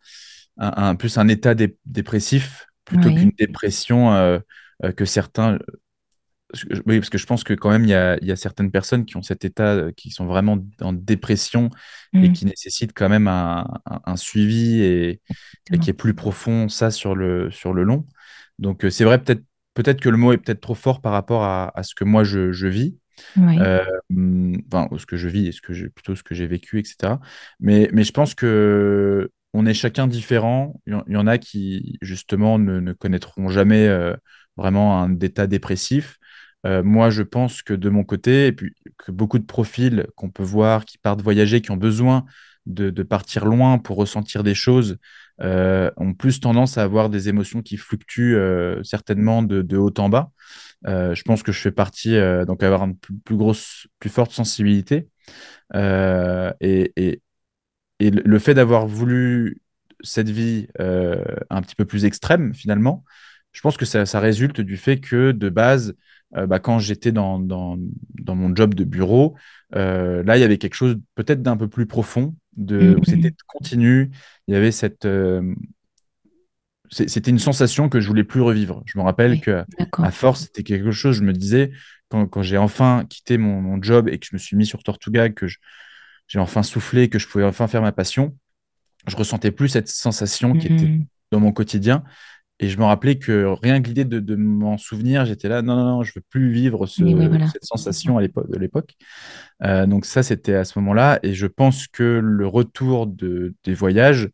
un, un- plus un état dé- dépressif plutôt qu'une dépression euh, euh, que certains Oui, parce que je pense que quand même, il y a, il y a certaines personnes qui ont cet état, qui sont vraiment en dépression et Mm, qui nécessitent quand même un, suivi et, et qui est plus profond, ça, sur le, sur le long. Donc, c'est vrai, peut-être peut-être que le mot est peut-être trop fort par rapport à, à ce que moi, je, je vis. Oui. Euh, enfin, ce que je vis et ce que j'ai, plutôt ce que j'ai vécu, etc. Mais, mais je pense que on est chacun différent. Il y en, il y en a qui, justement, ne, ne connaîtront jamais euh, vraiment un état dépressif. Euh, moi, je pense que de mon côté, et puis que beaucoup de profils qu'on peut voir qui partent voyager, qui ont besoin de, de partir loin pour ressentir des choses, euh, ont plus tendance à avoir des émotions qui fluctuent euh, certainement de, haut en bas. Euh, je pense que je fais partie, donc avoir une plus, grosse, plus forte sensibilité. et, et, le fait d'avoir voulu cette vie un petit peu plus extrême, finalement, je pense que ça, résulte du fait que de base, bah, quand j'étais dans, dans, mon job de bureau, là, il y avait quelque chose peut-être d'un peu plus profond, de, où c'était continu. Il y avait cette. Euh, c'était une sensation que je voulais plus revivre. Je me rappelle oui, que à force, c'était quelque chose, je me disais, quand, quand j'ai enfin quitté mon, mon, job et que je me suis mis sur Tortuga, que j'ai enfin soufflé, que je pouvais enfin faire ma passion, je ressentais plus cette sensation qui était mmh. dans mon quotidien. Et je me rappelais que rien que l'idée de, de m'en souvenir, j'étais là, non, non, non, je veux plus vivre ce, oui, voilà. cette sensation à l'époque, de l'époque. Euh, donc ça, c'était à ce moment-là. Et je pense que le retour de, des voyages,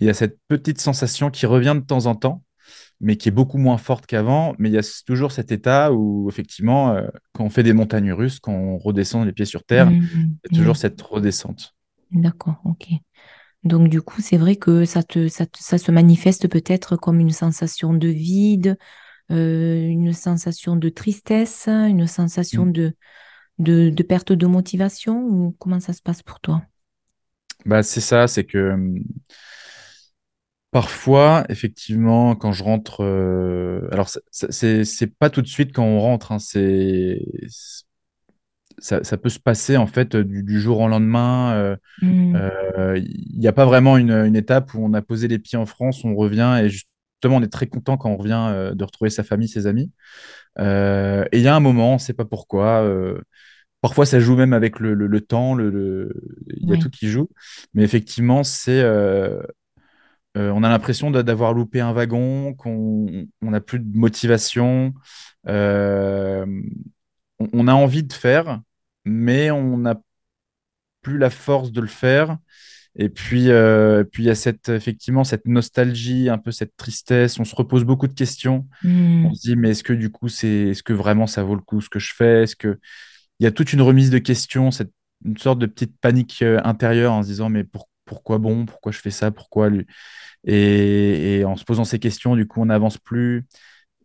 il y a cette petite sensation qui revient de temps en temps, mais qui est beaucoup moins forte qu'avant. Mais il y a toujours cet état où, effectivement, euh, quand on fait des montagnes russes, quand on redescend les pieds sur terre, mmh, il y a toujours mmh. cette redescente. D'accord, ok. Donc du coup, c'est vrai que ça, te, ça, te, ça se manifeste peut-être comme une sensation de vide, euh, une sensation de tristesse, une sensation mmh. de, de, de, perte de motivation ou comment ça se passe pour toi? Bah, C'est ça, c'est que parfois, effectivement, quand je rentre, euh, alors c'est pas tout de suite quand on rentre, hein, c'est ça, ça, peut se passer en fait du, du jour au lendemain. Euh, mmh. euh, il n'y a pas vraiment une, une, étape où on a posé les pieds en France, on revient et justement on est très content quand on revient euh, de retrouver sa famille, ses amis. Euh, et il y a un moment, on ne sait pas pourquoi. Euh, parfois ça joue même avec le, le, le temps, le, il y a oui. tout qui joue. Mais effectivement, c'est on a l'impression d'avoir loupé un wagon, qu'on n'a plus de motivation. Euh, on, on, a envie de faire, mais on n'a plus la force de le faire. Et puis, euh, puis il y a cette, effectivement cette nostalgie, un peu cette tristesse. On se repose beaucoup de questions. Mmh. On se dit, mais est-ce que du coup, c'est, est-ce que vraiment ça vaut le coup ce que je fais? Est-ce que il y a toute une remise de questions, cette, une sorte de petite panique euh, intérieure en se disant, mais pour, pourquoi bon? Pourquoi je fais ça? Pourquoi lui? Et, et, en se posant ces questions, du coup, on n'avance plus.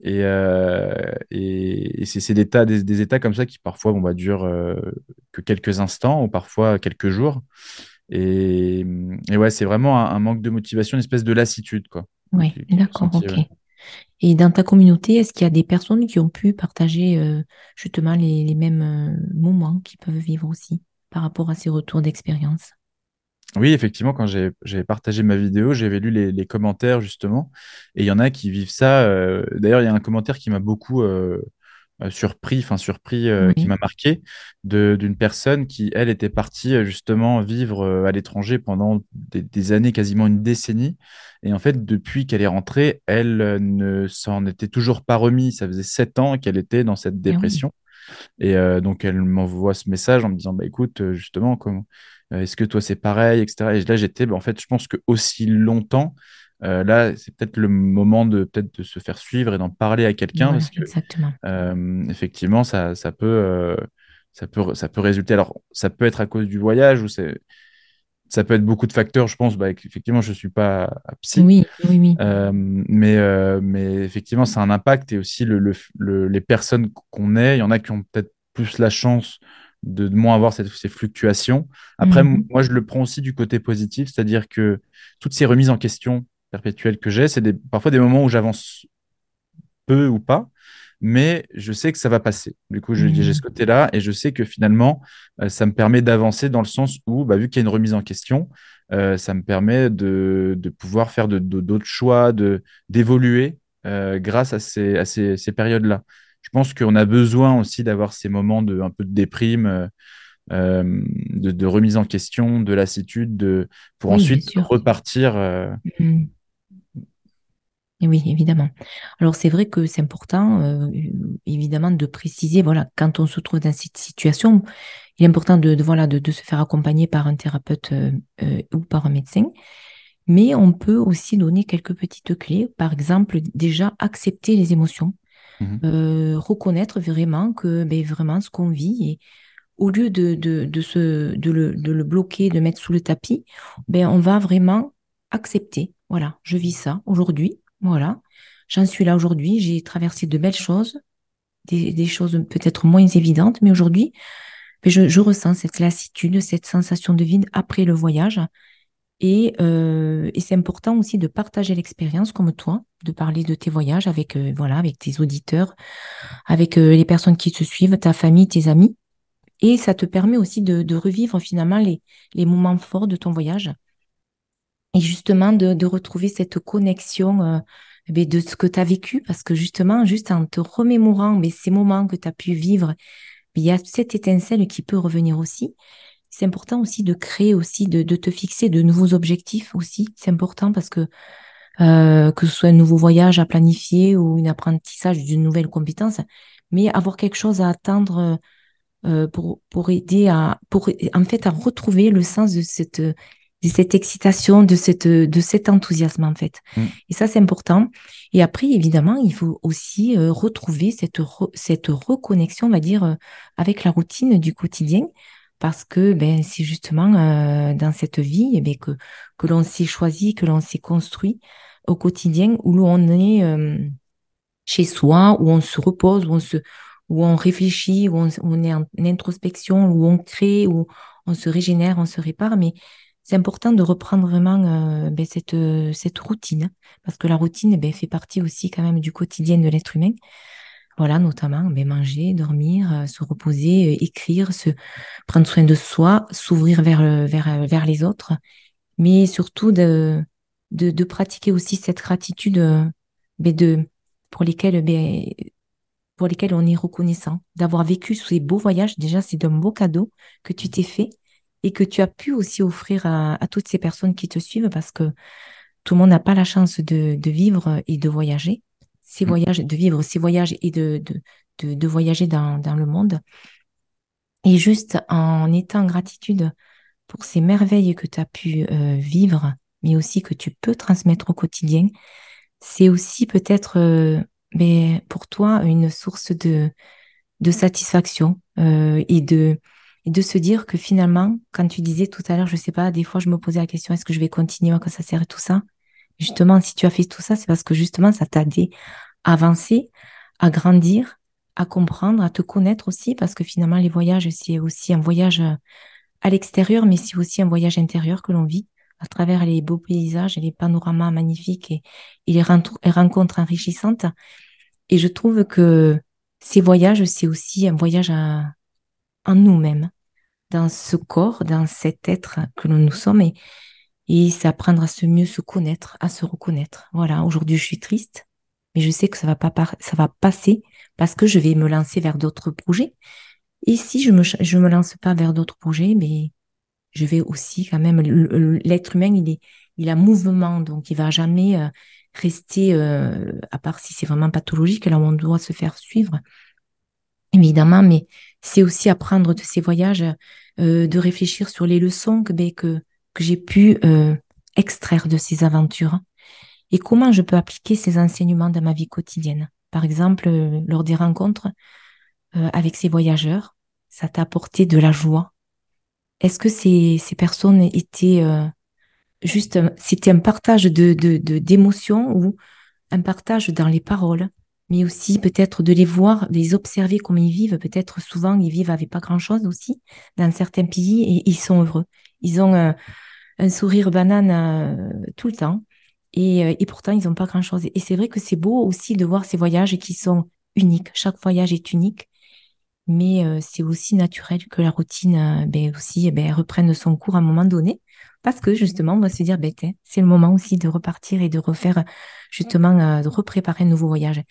Et, euh, et, et c'est des, des, des, états comme ça qui parfois bon, bah, durent euh, que quelques instants ou parfois quelques jours. Et, et ouais, c'est vraiment un, un, manque de motivation, une espèce de lassitude. Quoi, oui, d'accord, ok. Ouais. Et dans ta communauté, est-ce qu'il y a des personnes qui ont pu partager euh, justement les, les mêmes moments qu'ils peuvent vivre aussi par rapport à ces retours d'expérience? Oui, effectivement, quand j'ai partagé ma vidéo, j'avais lu les, les, commentaires justement, et il y en a qui vivent ça. Euh, D'ailleurs, il y a un commentaire qui m'a beaucoup euh, surpris, enfin surpris, euh, oui. qui m'a marqué, d'une personne qui, elle, était partie justement vivre à l'étranger pendant des, des, années, quasiment une décennie, et en fait, depuis qu'elle est rentrée, elle ne s'en était toujours pas remise. Ça faisait sept ans qu'elle était dans cette dépression. Et, oui. Et euh, donc, elle m'envoie ce message en me disant, bah écoute, justement, comment euh, est-ce que toi c'est pareil, etc. Et là j'étais, bah, en fait, je pense que aussi longtemps, euh, là c'est peut-être le moment de peut-être de se faire suivre et d'en parler à quelqu'un voilà, parce que exactement. Euh, effectivement ça, ça peut euh, ça peut ça peut résulter. Alors ça peut être à cause du voyage ou c'est ça peut être beaucoup de facteurs, je pense. Bah, effectivement, je ne suis pas psy. Oui, oui, oui. Euh, mais, euh, mais effectivement, ça a un impact. Et aussi, le, le, le, les personnes qu'on est, il y en a qui ont peut-être plus la chance de, de moins avoir cette, ces fluctuations. Après, Mhm. mmh. moi, je le prends aussi du côté positif, c'est-à-dire que toutes ces remises en question perpétuelles que j'ai, c'est parfois des moments où j'avance peu ou pas, mais je sais que ça va passer. Du coup, j'ai Mhm. ce côté-là et je sais que finalement, euh, ça me permet d'avancer dans le sens où, bah, vu qu'il y a une remise en question, euh, ça me permet de, de pouvoir faire d'autres de, de, choix, d'évoluer euh, grâce à ces, à ces, ces périodes-là je pense qu'on a besoin aussi d'avoir ces moments de un peu de déprime, de, de, remise en question, de lassitude, de, pour oui, ensuite repartir. Mmh. Et oui, évidemment. Alors c'est vrai que c'est important, euh, évidemment, de préciser, voilà, quand on se trouve dans cette situation, il est important de, de voilà, de, de, se faire accompagner par un thérapeute euh, ou par un médecin. Mais on peut aussi donner quelques petites clés. Par exemple, déjà accepter les émotions euh, reconnaître vraiment que ben, vraiment ce qu'on vit et au lieu de, de, de, se, de, le, de le bloquer, de mettre sous le tapis, ben, on va vraiment accepter. Voilà, je vis ça aujourd'hui. Voilà, j'en suis là aujourd'hui. J'ai traversé de belles choses, des, choses peut-être moins évidentes, mais aujourd'hui, je, je ressens cette lassitude, cette sensation de vide après le voyage. Et, euh, et c'est important aussi de partager l'expérience comme toi, de parler de tes voyages avec, euh, voilà, avec tes auditeurs, avec euh, les personnes qui te suivent, ta famille, tes amis. Et ça te permet aussi de, revivre finalement les moments forts de ton voyage et justement de, de retrouver cette connexion euh, ben, de ce que tu as vécu parce que justement, juste en te remémorant mais ces moments que tu as pu vivre, il y a cette étincelle qui peut revenir aussi. C'est important aussi de créer aussi, de, de te fixer de nouveaux objectifs aussi. C'est important parce que euh, que ce soit un nouveau voyage à planifier ou un apprentissage d'une nouvelle compétence, mais avoir quelque chose à attendre euh, pour, pour aider à, pour, en fait, à retrouver le sens de cette, de cette excitation, de, cette, de cet enthousiasme, en fait. Mm. Et ça, c'est important. Et après, évidemment, il faut aussi euh, retrouver cette, re- cette reconnexion, on va dire, euh, avec la routine du quotidien. Parce que ben, c'est justement euh, dans cette vie eh ben, que, que l'on s'est choisi, que l'on s'est construit au quotidien, où l'on est euh, chez soi, où on se repose, où on se, où on réfléchit, où on, on est en introspection, où on crée, où on se régénère, on se répare. Mais c'est important de reprendre vraiment euh, ben, cette, euh, cette routine, parce que la routine ben, fait partie aussi quand même du quotidien de l'être humain. Voilà, notamment ben, manger, dormir, euh, se reposer, écrire, se prendre soin de soi, s'ouvrir vers, vers, vers les autres, mais surtout de, de, de pratiquer aussi cette gratitude ben, de, pour lesquelles ben, pour lesquels on est reconnaissant. D'avoir vécu ces beaux voyages, déjà, c'est un beau cadeau que tu t'es fait et que tu as pu aussi offrir à, à toutes ces personnes qui te suivent parce que tout le monde n'a pas la chance de, de vivre et de voyager. Ces Mm. voyages, de vivre ces voyages et de, de, de, de voyager dans, dans le monde. Et juste en étant en gratitude pour ces merveilles que tu as pu euh, vivre, mais aussi que tu peux transmettre au quotidien, c'est aussi peut-être euh, ben, pour toi une source de, de satisfaction euh, et de, et de se dire que finalement, quand tu disais tout à l'heure, je sais pas, des fois je me posais la question, est-ce que je vais continuer, à quoi ça sert et tout ça? Justement, si tu as fait tout ça, c'est parce que justement, ça t'a aidé à avancer, à grandir, à comprendre, à te connaître aussi, parce que finalement, les voyages, c'est aussi un voyage euh, à l'extérieur, mais c'est aussi un voyage intérieur que l'on vit à travers les beaux paysages et les panoramas magnifiques et, et les rencontres enrichissantes. Et je trouve que ces voyages, c'est aussi un voyage à- en nous-mêmes, dans ce corps, dans cet être que nous nous sommes. Et, et c'est apprendre à se mieux se connaître, à se reconnaître. Voilà, aujourd'hui, je suis triste, mais je sais que ça va pas ça va passer parce que je vais me lancer vers d'autres projets. Et si je me, je me lance pas vers d'autres projets, mais je vais aussi quand même, l'être humain, il est, il a mouvement, donc il va jamais euh, rester, euh, à part si c'est vraiment pathologique, là où on doit se faire suivre, évidemment, mais c'est aussi apprendre de ces voyages, euh, de réfléchir sur les leçons que, ben, que, que j'ai pu euh, extraire de ces aventures et comment je peux appliquer ces enseignements dans ma vie quotidienne? Par exemple, euh, lors des rencontres euh, avec ces voyageurs, ça t'a apporté de la joie? Est-ce que ces, ces personnes étaient euh, juste, un- c'était un partage de, de, de, d'émotions ou un partage dans les paroles, mais aussi peut-être de les voir, de les observer comme ils vivent. Peut-être souvent ils vivent avec pas grand-chose aussi dans certains pays et ils sont heureux. Ils ont un, un sourire banane euh, tout le temps et, euh, et pourtant ils n'ont pas grand-chose. Et c'est vrai que c'est beau aussi de voir ces voyages qui sont uniques. Chaque voyage est unique mais euh, c'est aussi naturel que la routine euh, ben, aussi eh ben, reprenne son cours à un moment donné, parce que justement, on va se dire, ben, c'est le moment aussi de repartir et de refaire, justement, euh, de repréparer un nouveau voyage.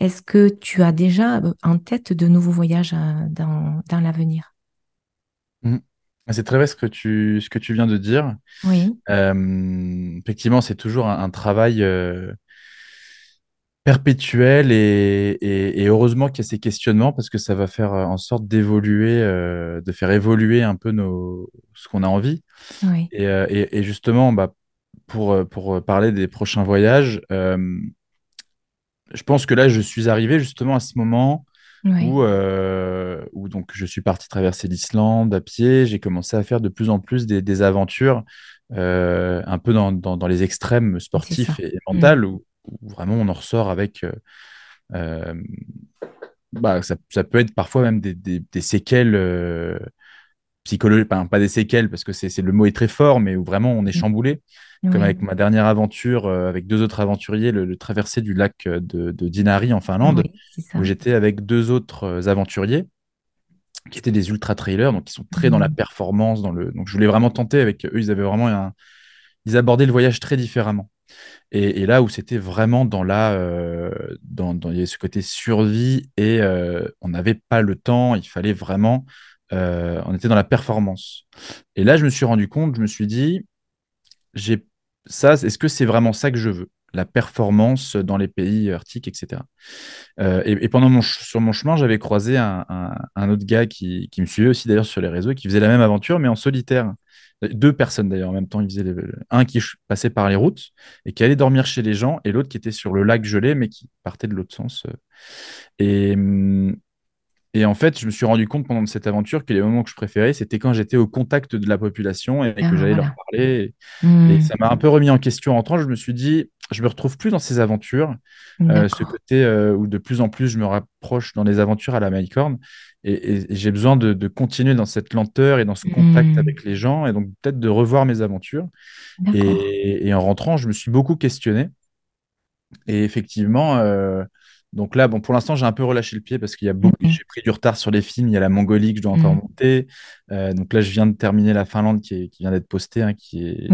Est-ce que tu as déjà euh, en tête de nouveaux voyages dans, dans l'avenir? Mm. C'est très vrai ce que tu, ce que tu viens de dire. Oui, effectivement, c'est toujours un, un travail perpétuel et, et- et heureusement qu'il y a ces questionnements parce que ça va faire euh, en sorte d'évoluer, euh, de faire évoluer un peu nos, ce qu'on a envie. oui, Et, euh, et- justement, bah, pour, pour parler des prochains voyages, euh, je pense que là, je suis arrivé justement à ce moment Oui, où, où donc je suis parti traverser l'Islande à pied. J'ai commencé à faire de plus en plus des, des aventures un peu dans, dans, dans les extrêmes sportifs et, Mm. mentaux où, où vraiment on en ressort avec. euh, euh, bah, ça, ça peut être parfois même des, des, des séquelles euh, psychologiques, enfin, pas des séquelles parce que c'est, c'est- le mot est très fort, mais où vraiment on est Mm. chamboulé. Comme avec ma dernière aventure euh, avec deux autres aventuriers, le, le traversée du lac de, de Dinari en Finlande, oui, où j'étais avec deux autres aventuriers qui étaient des ultra trailers, donc qui sont très dans la Mm. performance, dans le. Donc je voulais vraiment tenter avec eux. Ils avaient vraiment un... ils abordaient le voyage très différemment. Et, et là où c'était vraiment dans la, euh, dans, il y avait ce côté survie et euh, on n'avait pas le temps, il fallait vraiment, euh, on était dans la performance. Et là je me suis rendu compte, je me suis dit, j'ai ça, est-ce que c'est vraiment ça que je veux? La performance dans les pays arctiques, etc. Et, et pendant mon, sur mon chemin, j'avais croisé un, un- autre gars qui, qui me suivait aussi d'ailleurs sur les réseaux, qui faisait la même aventure, mais en solitaire. Deux personnes d'ailleurs en même temps. Il faisait les- un qui passait par les routes et qui allait dormir chez les gens, et l'autre qui était sur le lac gelé, mais qui partait de l'autre sens. euh. Et, hum, et en fait, je me suis rendu compte pendant cette aventure que les moments que je préférais, c'était quand j'étais au contact de la population et que Ah, j'allais leur parler. Et, et Mm. ça m'a un peu remis en question en temps. Je me suis dit, je me retrouve plus dans ces aventures euh, ce côté euh, où de plus en plus je me rapproche dans les aventures à la Mycorn et, et- et j'ai besoin de, de continuer dans cette lenteur et dans ce contact Mm. avec les gens et donc peut-être de revoir mes aventures. Et, et en rentrant, je me suis beaucoup questionné et effectivement, euh, donc là, bon, pour l'instant, j'ai un peu relâché le pied parce qu'il y a beaucoup, j'ai pris du retard sur les films. Il y a la Mongolie que je dois encore Mm. monter. Euh, donc là, je viens de terminer la Finlande qui, est- qui vient d'être postée, hein, qui est,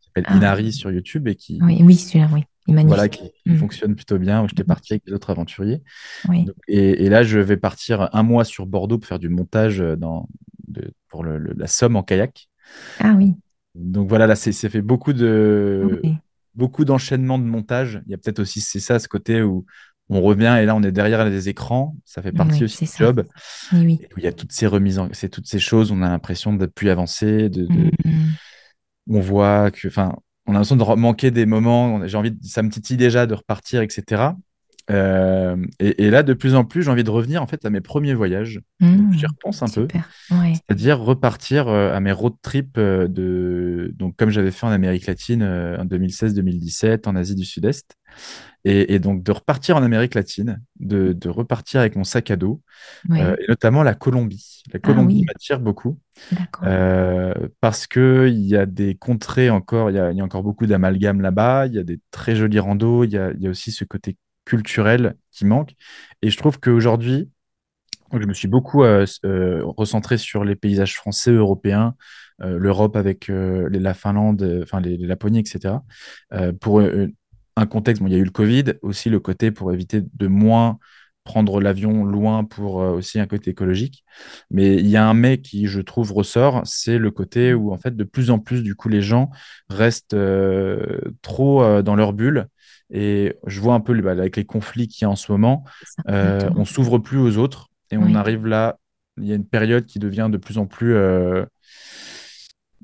qui s'appelle Ah, Inari sur YouTube et qui, oui, oui, celui-là, oui. Voilà, qui, Mm. fonctionne plutôt bien, où j'étais parti Magnifique. avec les autres aventuriers. Oui. Donc, et, et là, je vais partir un mois sur Bordeaux pour faire du montage euh, dans, de- pour le- le- la Somme en kayak. Ah oui. Donc voilà, là, c'est fait beaucoup de beaucoup d'enchaînements de montage. Il y a peut-être aussi c'est ça, ce côté où on revient et là, on est derrière les écrans. Ça fait partie Oui, aussi du ça. job. Oui, où il y a toutes ces remises, en, c'est toutes ces choses. On a l'impression d'être plus avancé, de, de- Mm. on voit que, enfin, on a l'impression de manquer des moments. J'ai envie, de- ça me titille déjà de repartir, etc. Euh, et, et là, de plus en plus, j'ai envie de revenir en fait à mes premiers voyages. Donc, j'y repense un peu. Ouais. C'est-à-dire repartir euh, à mes road trips euh, de donc comme j'avais fait en Amérique latine en 2016-2017, en Asie du Sud-Est, et, et donc de repartir en Amérique latine, de, de repartir avec mon sac à dos, euh, et notamment la Colombie. La Ah Colombie oui. m'attire beaucoup euh, parce que il y a des contrées encore, il y a, il y a encore beaucoup d'amalgames là-bas, il y a des très jolis randos, il y a, il y a aussi ce côté culturel qui manque, et je trouve qu'aujourd'hui je me suis beaucoup euh, euh, recentré sur les paysages français, européens, euh, l'Europe avec la Finlande, enfin les, les Laponie, etc. pour un contexte, bon, il y a eu le Covid, aussi le côté pour éviter de moins prendre l'avion loin pour euh, aussi un côté écologique. Mais il y a un mais qui, je trouve, ressort, c'est le côté où en fait de plus en plus, du coup, les gens restent euh, trop euh, dans leur bulle. Et je vois un peu bah, avec les conflits qu'il y a en ce moment, on s'ouvre plus aux autres et on arrive là, il y a une période qui devient de plus en plus...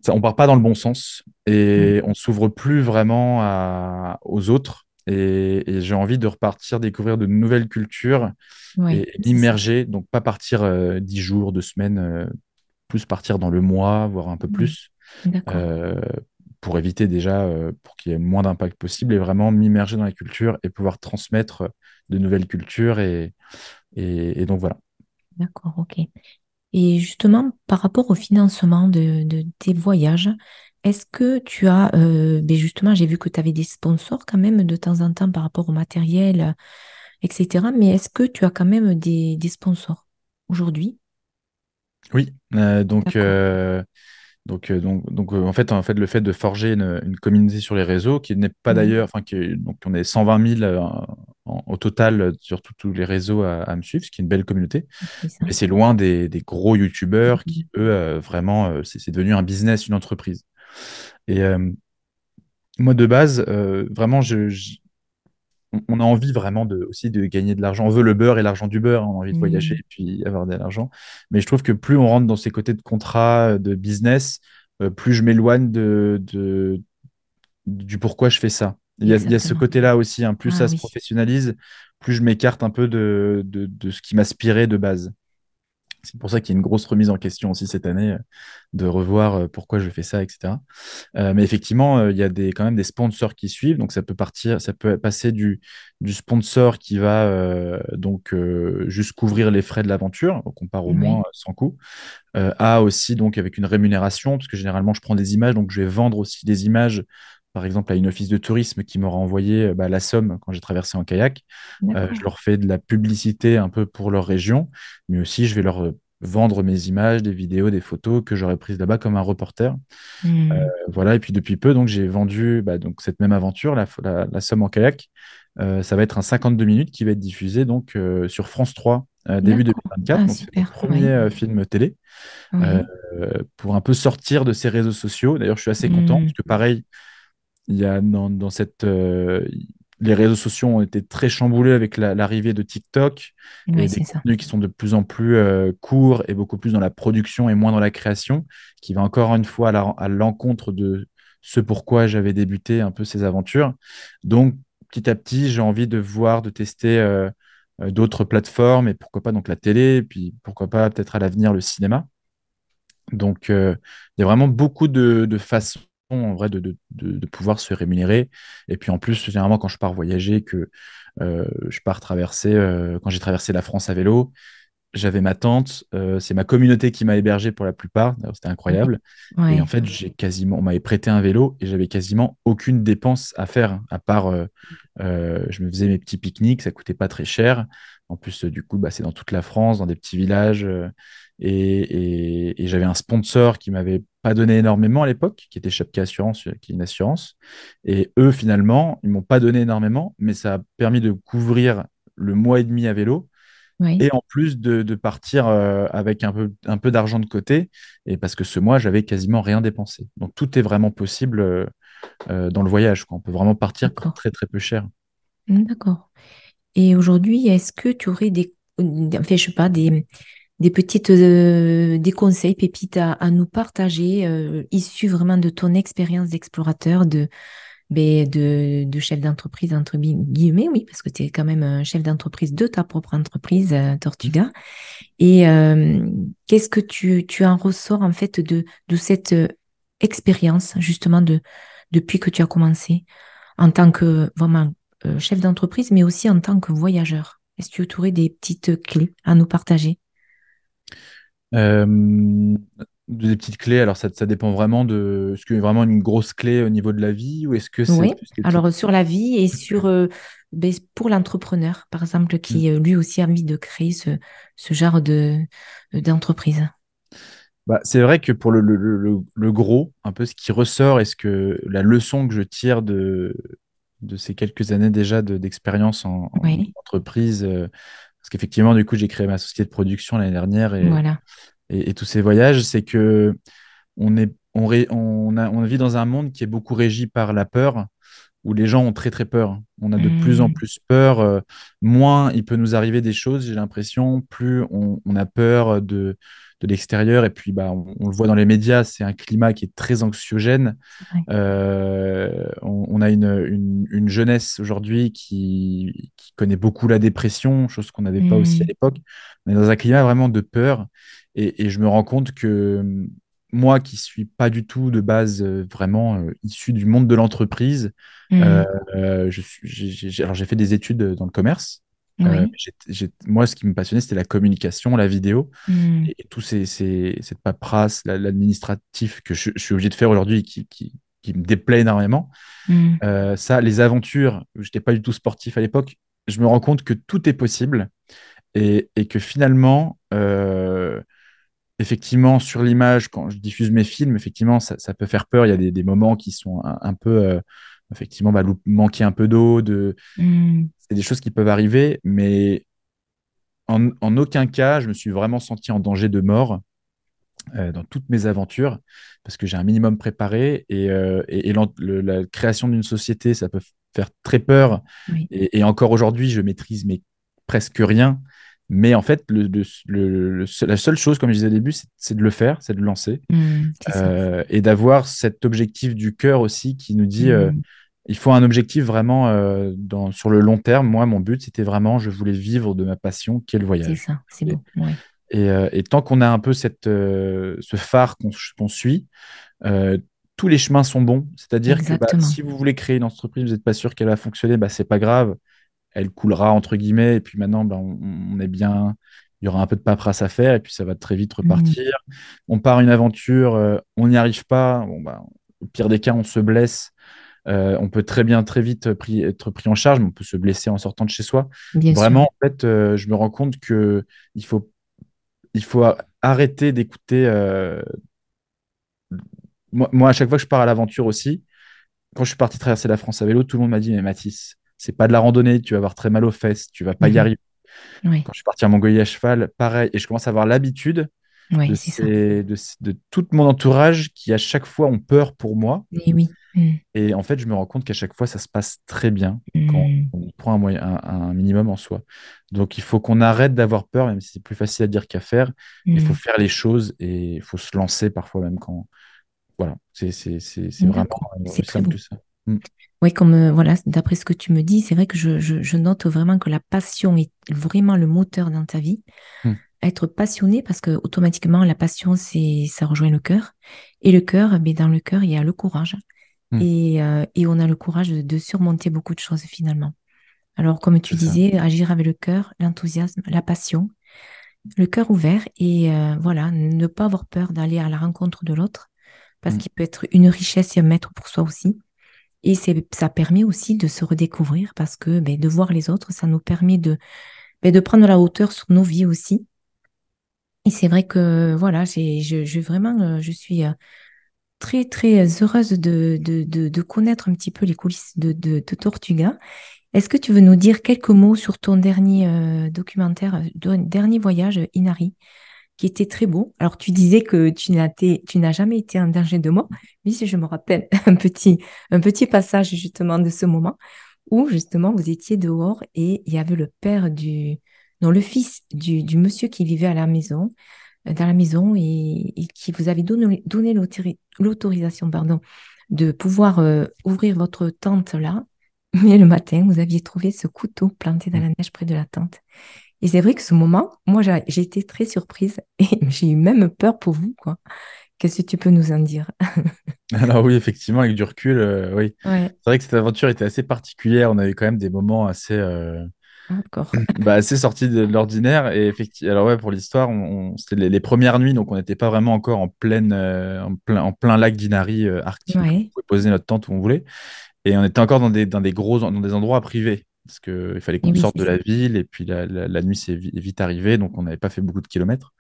ça, on part pas dans le bon sens Mm. et on s'ouvre plus vraiment à- aux autres. Et, et j'ai envie de repartir découvrir de nouvelles cultures Oui, et, m'immerger, donc pas partir euh, dix jours, deux semaines, euh, plus partir dans le mois, voire un peu Mm. plus, euh, pour éviter déjà, pour qu'il y ait le moins d'impact possible et vraiment m'immerger dans la culture et pouvoir transmettre de nouvelles cultures. Et, et, et donc voilà. D'accord. OK. Et justement, par rapport au financement de, de tes voyages, est-ce que tu as, euh, ben justement, j'ai vu que tu avais des sponsors quand même de temps en temps par rapport au matériel, euh, etc. Mais est-ce que tu as quand même des, des sponsors aujourd'hui? Oui, euh, donc, D'accord. euh, donc, donc, donc en fait, en fait, le fait de forger une, une communauté sur les réseaux, qui n'est pas d'ailleurs, enfin, donc on est 120 000 euh, en- au total euh, sur tous les réseaux à, à me suivre, ce qui est une belle communauté. Mais c'est loin des, des gros youtubeurs qui, Mhm. eux, euh, vraiment, euh, c'est devenu un business, une entreprise. Et euh, moi, de base, vraiment, je, je- on a envie vraiment de, aussi de gagner de l'argent. On veut le beurre et l'argent du beurre. hein. On a envie de voyager et puis avoir de l'argent. Mais je trouve que plus on rentre dans ces côtés de contrat, de business, plus je m'éloigne de, de- du pourquoi je fais ça. Il y a, il y a ce côté-là aussi. hein. Plus Ah ça se oui. professionnalise, plus je m'écarte un peu de, de, de ce qui m'aspirait de base. C'est pour ça qu'il y a une grosse remise en question aussi cette année, euh, de revoir euh, pourquoi je fais ça, etc. Euh, mais effectivement, il y a des, quand même des sponsors qui suivent. Donc, ça peut partir, ça peut passer du, du sponsor qui va donc juste couvrir les frais de l'aventure, donc on part au moins sans coût, à aussi donc avec une rémunération, parce que généralement, je prends des images, donc je vais vendre aussi des images par exemple à une office de tourisme qui m'aura envoyé bah, la somme quand j'ai traversé en kayak. Euh, je leur fais de la publicité un peu pour leur région, mais aussi je vais leur euh, vendre mes images, des vidéos, des photos que j'aurais prises là-bas comme un reporter. Euh, voilà, et puis depuis peu, donc j'ai vendu bah, donc, cette même aventure, la, la, somme en kayak. ça va être un 52 minutes qui va être diffusé donc sur France 3 début 2024. Ah, donc c'est le premier film télé. pour un peu sortir de ces réseaux sociaux. D'ailleurs, je suis assez content hmm. parce que pareil, il y a dans, cette, euh, les réseaux sociaux ont été très chamboulés avec l'arrivée de TikTok et des contenus qui sont de plus en plus euh, courts et beaucoup plus dans la production et moins dans la création, qui va encore une fois à l'encontre de ce pourquoi j'avais débuté un peu ces aventures. Donc, petit à petit, j'ai envie de voir, de tester euh, d'autres plateformes et pourquoi pas donc la télé, et puis pourquoi pas peut-être à l'avenir le cinéma. Donc, il y a vraiment beaucoup de, de façons en vrai de, de, de, pouvoir se rémunérer. Et puis en plus, généralement, quand je pars voyager, que euh, je pars traverser, euh, quand j'ai traversé la France à vélo, j'avais ma tante, euh, c'est ma communauté qui m'a hébergé pour la plupart, c'était incroyable. Et en fait, j'ai quasiment, on m'avait prêté un vélo et j'avais quasiment aucune dépense à faire, à part, je me faisais mes petits pique-niques, ça coûtait pas très cher. En plus, du coup, bah, c'est dans toute la France, dans des petits villages. Et, j'avais un sponsor qui m'avait pas donné énormément à l'époque, qui était Chapka Assurance, euh, qui est une assurance. Et eux, finalement, ils m'ont pas donné énormément, mais ça a permis de couvrir le mois et demi à vélo. Et en plus de, partir euh, avec un peu, un peu d'argent de côté, et parce que ce mois, j'avais quasiment rien dépensé. Donc tout est vraiment possible euh, dans le voyage. On peut vraiment partir pour très très peu cher. D'accord. Et aujourd'hui, est-ce que tu aurais des, enfin, je sais pas, des, des petites euh, des conseils pépites à, nous partager euh, issus vraiment de ton expérience d'explorateur de ben, de, de chef d'entreprise entre guillemets oui parce que tu es quand même un chef d'entreprise de ta propre entreprise euh, Tortuga. Et qu'est-ce que tu, tu en ressors en fait de de cette expérience justement de depuis que tu as commencé en tant que vraiment chef d'entreprise mais aussi en tant que voyageur est-ce que tu aurais des petites clés à nous partager? Euh, des petites clés, alors ça, ça dépend vraiment de. Est-ce qu'il y a vraiment une grosse clé au niveau de la vie ou est-ce que c'est. Oui, alors sur la vie et sur. Euh, ben, pour l'entrepreneur, par exemple, qui mm. euh, lui aussi a envie de créer ce, ce genre de, d'entreprise. Bah, c'est vrai que pour le, le, le, gros, un peu ce qui ressort, est-ce que la leçon que je tire de, de ces quelques années déjà d'expérience en, entreprise, parce qu'effectivement, du coup, j'ai créé ma société de production l'année dernière et, et, tous ces voyages, c'est que on, est, on, on, a, on vit dans un monde qui est beaucoup régi par la peur, où les gens ont très très peur. On a de plus en mmh. plus peur. Euh, moins il peut nous arriver des choses, j'ai l'impression, plus on, on, a peur de, de l'extérieur. Et puis, bah, on, le voit dans les médias, c'est un climat qui est très anxiogène. Euh, on, a une, une, jeunesse aujourd'hui qui, qui, connaît beaucoup la dépression, chose qu'on n'avait pas aussi à mmh. l'époque. On est dans un climat vraiment de peur. Et, et je me rends compte que moi qui suis pas du tout de base euh, vraiment euh, issu du monde de l'entreprise, mmh. j'ai fait des études dans le commerce. Euh, moi, ce qui me passionnait, c'était la communication, la vidéo hmm. et, tout ces, cette paperasse, l'administratif que je, suis obligé de faire aujourd'hui qui, qui, me déplaît énormément. Hmm. Euh, ça, les aventures, je n'étais pas du tout sportif à l'époque, je me rends compte que tout est possible et, et que finalement, euh, effectivement, sur l'image, quand je diffuse mes films, effectivement, ça, ça peut faire peur. Il y a des, des moments qui sont un, peu effectivement bah, manquer un peu d'eau, de... Hmm c'est des choses qui peuvent arriver, mais en, aucun cas, je me suis vraiment senti en danger de mort euh, dans toutes mes aventures, parce que j'ai un minimum préparé et, euh, la création d'une société, ça peut faire très peur. Et, encore aujourd'hui, je maîtrise mais presque rien. Mais en fait, la seule chose, comme je disais au début, c'est de le faire, c'est de lancer. Mmh, euh, et d'avoir cet objectif du cœur aussi qui nous dit mmh il faut un objectif vraiment euh, dans, sur le long terme. Moi, mon but, c'était vraiment, je voulais vivre de ma passion, qui est le C'est voyage. ça, c'est Et, beau. Ouais, et, euh, et tant qu'on a un peu cette, euh, ce phare qu'on suit, euh, tous les chemins sont bons. C'est-à-dire que bah, si vous voulez créer une entreprise, vous n'êtes pas sûr qu'elle va fonctionner, bah, c'est pas grave. Elle coulera, entre guillemets. Et puis maintenant, bah, on, on est bien. Il y aura un peu de paperasse à faire et puis ça va très vite Mm, repartir. On part une aventure, euh, on n'y arrive pas. Bon, bah, au pire des cas, on se blesse. Euh, on peut très bien, très vite pris- être pris en charge, mais on peut se blesser en sortant de chez soi. bien sûr. Vraiment, en fait, euh, je me rends compte que il faut, il faut arrêter d'écouter. euh, moi, moi, à chaque fois que je pars à l'aventure aussi, quand je suis parti traverser la France à vélo, tout le monde m'a dit, mais Mathis, c'est pas de la randonnée, tu vas avoir très mal aux fesses, tu vas pas y Mhm. arriver. Quand je suis parti en Mongolie à cheval, pareil, et je commence à avoir l'habitude de, ces, de, de tout mon entourage qui, à chaque fois, ont peur pour moi. Et oui. Mm, Et en fait, je me rends compte qu'à chaque fois, ça se passe très bien quand mm, on prend un, moyen, un, un minimum en soi. Donc, il faut qu'on arrête d'avoir peur, même si c'est plus facile à dire qu'à faire. Il faut mm. faire les choses et il faut se lancer parfois même quand... Voilà, c'est vraiment euh, c'est simple que ça. Mm. Oui, comme euh, voilà, d'après ce que tu me dis, c'est vrai que je, je, je note vraiment que la passion est vraiment le moteur dans ta vie. Mm. Être passionné, parce que automatiquement, la passion, c'est, ça rejoint le cœur. Et le cœur, mais dans le cœur, il y a le courage. Mm. Et, euh, et on a le courage de, de surmonter beaucoup de choses finalement. Alors, comme tu ça. disais, agir avec le cœur, l'enthousiasme, la passion, le cœur ouvert et euh, voilà, ne pas avoir peur d'aller à la rencontre de l'autre, parce qu'il peut être une richesse et un maître pour soi aussi. Et ça permet aussi de se redécouvrir parce que ben, de voir les autres, ça nous permet de, ben, de prendre la hauteur sur nos vies aussi. Et c'est vrai que voilà, je, je vraiment, euh, je suis euh, très très heureuse de, de, de, connaître un petit peu les coulisses de, de, de Tortuga. Est-ce que tu veux nous dire quelques mots sur ton dernier euh, documentaire, euh, dernier voyage, Inari, qui était très beau? Alors tu disais que tu n'as, jamais été en danger de mort. Oui, si je me rappelle un petit, un petit passage justement de ce moment où justement vous étiez dehors et il y avait le père du, non, le fils du, du monsieur qui vivait à la maison, euh, dans la maison et, et qui vous avait donné, donné l'autori- l'autorisation, pardon, de pouvoir euh, ouvrir votre tente là. Mais le matin, vous aviez trouvé ce couteau planté dans la neige près de la tente. Et c'est vrai que ce moment, moi, j'ai été très surprise et j'ai eu même peur pour vous, quoi. Qu'est-ce que tu peux nous en dire? Alors oui, effectivement, avec du recul, euh, oui. Ouais, C'est vrai que cette aventure était assez particulière. On avait quand même des moments assez, euh, encore. bah, assez sortis de l'ordinaire. Et effectivement, alors ouais, pour l'histoire, on, on- c'était les, les premières nuits, donc on n'était pas vraiment encore en pleine, euh, en plein, en plein lac d'Inari arctique. Ouais, On pouvait poser notre tente où on voulait. Et on était encore dans des, dans des gros, dans des endroits privés. Parce qu'il fallait qu'on oui, sorte de la ville. Et puis la, la, la nuit, c'est vi- vite arrivé. Donc on n'avait pas fait beaucoup de kilomètres.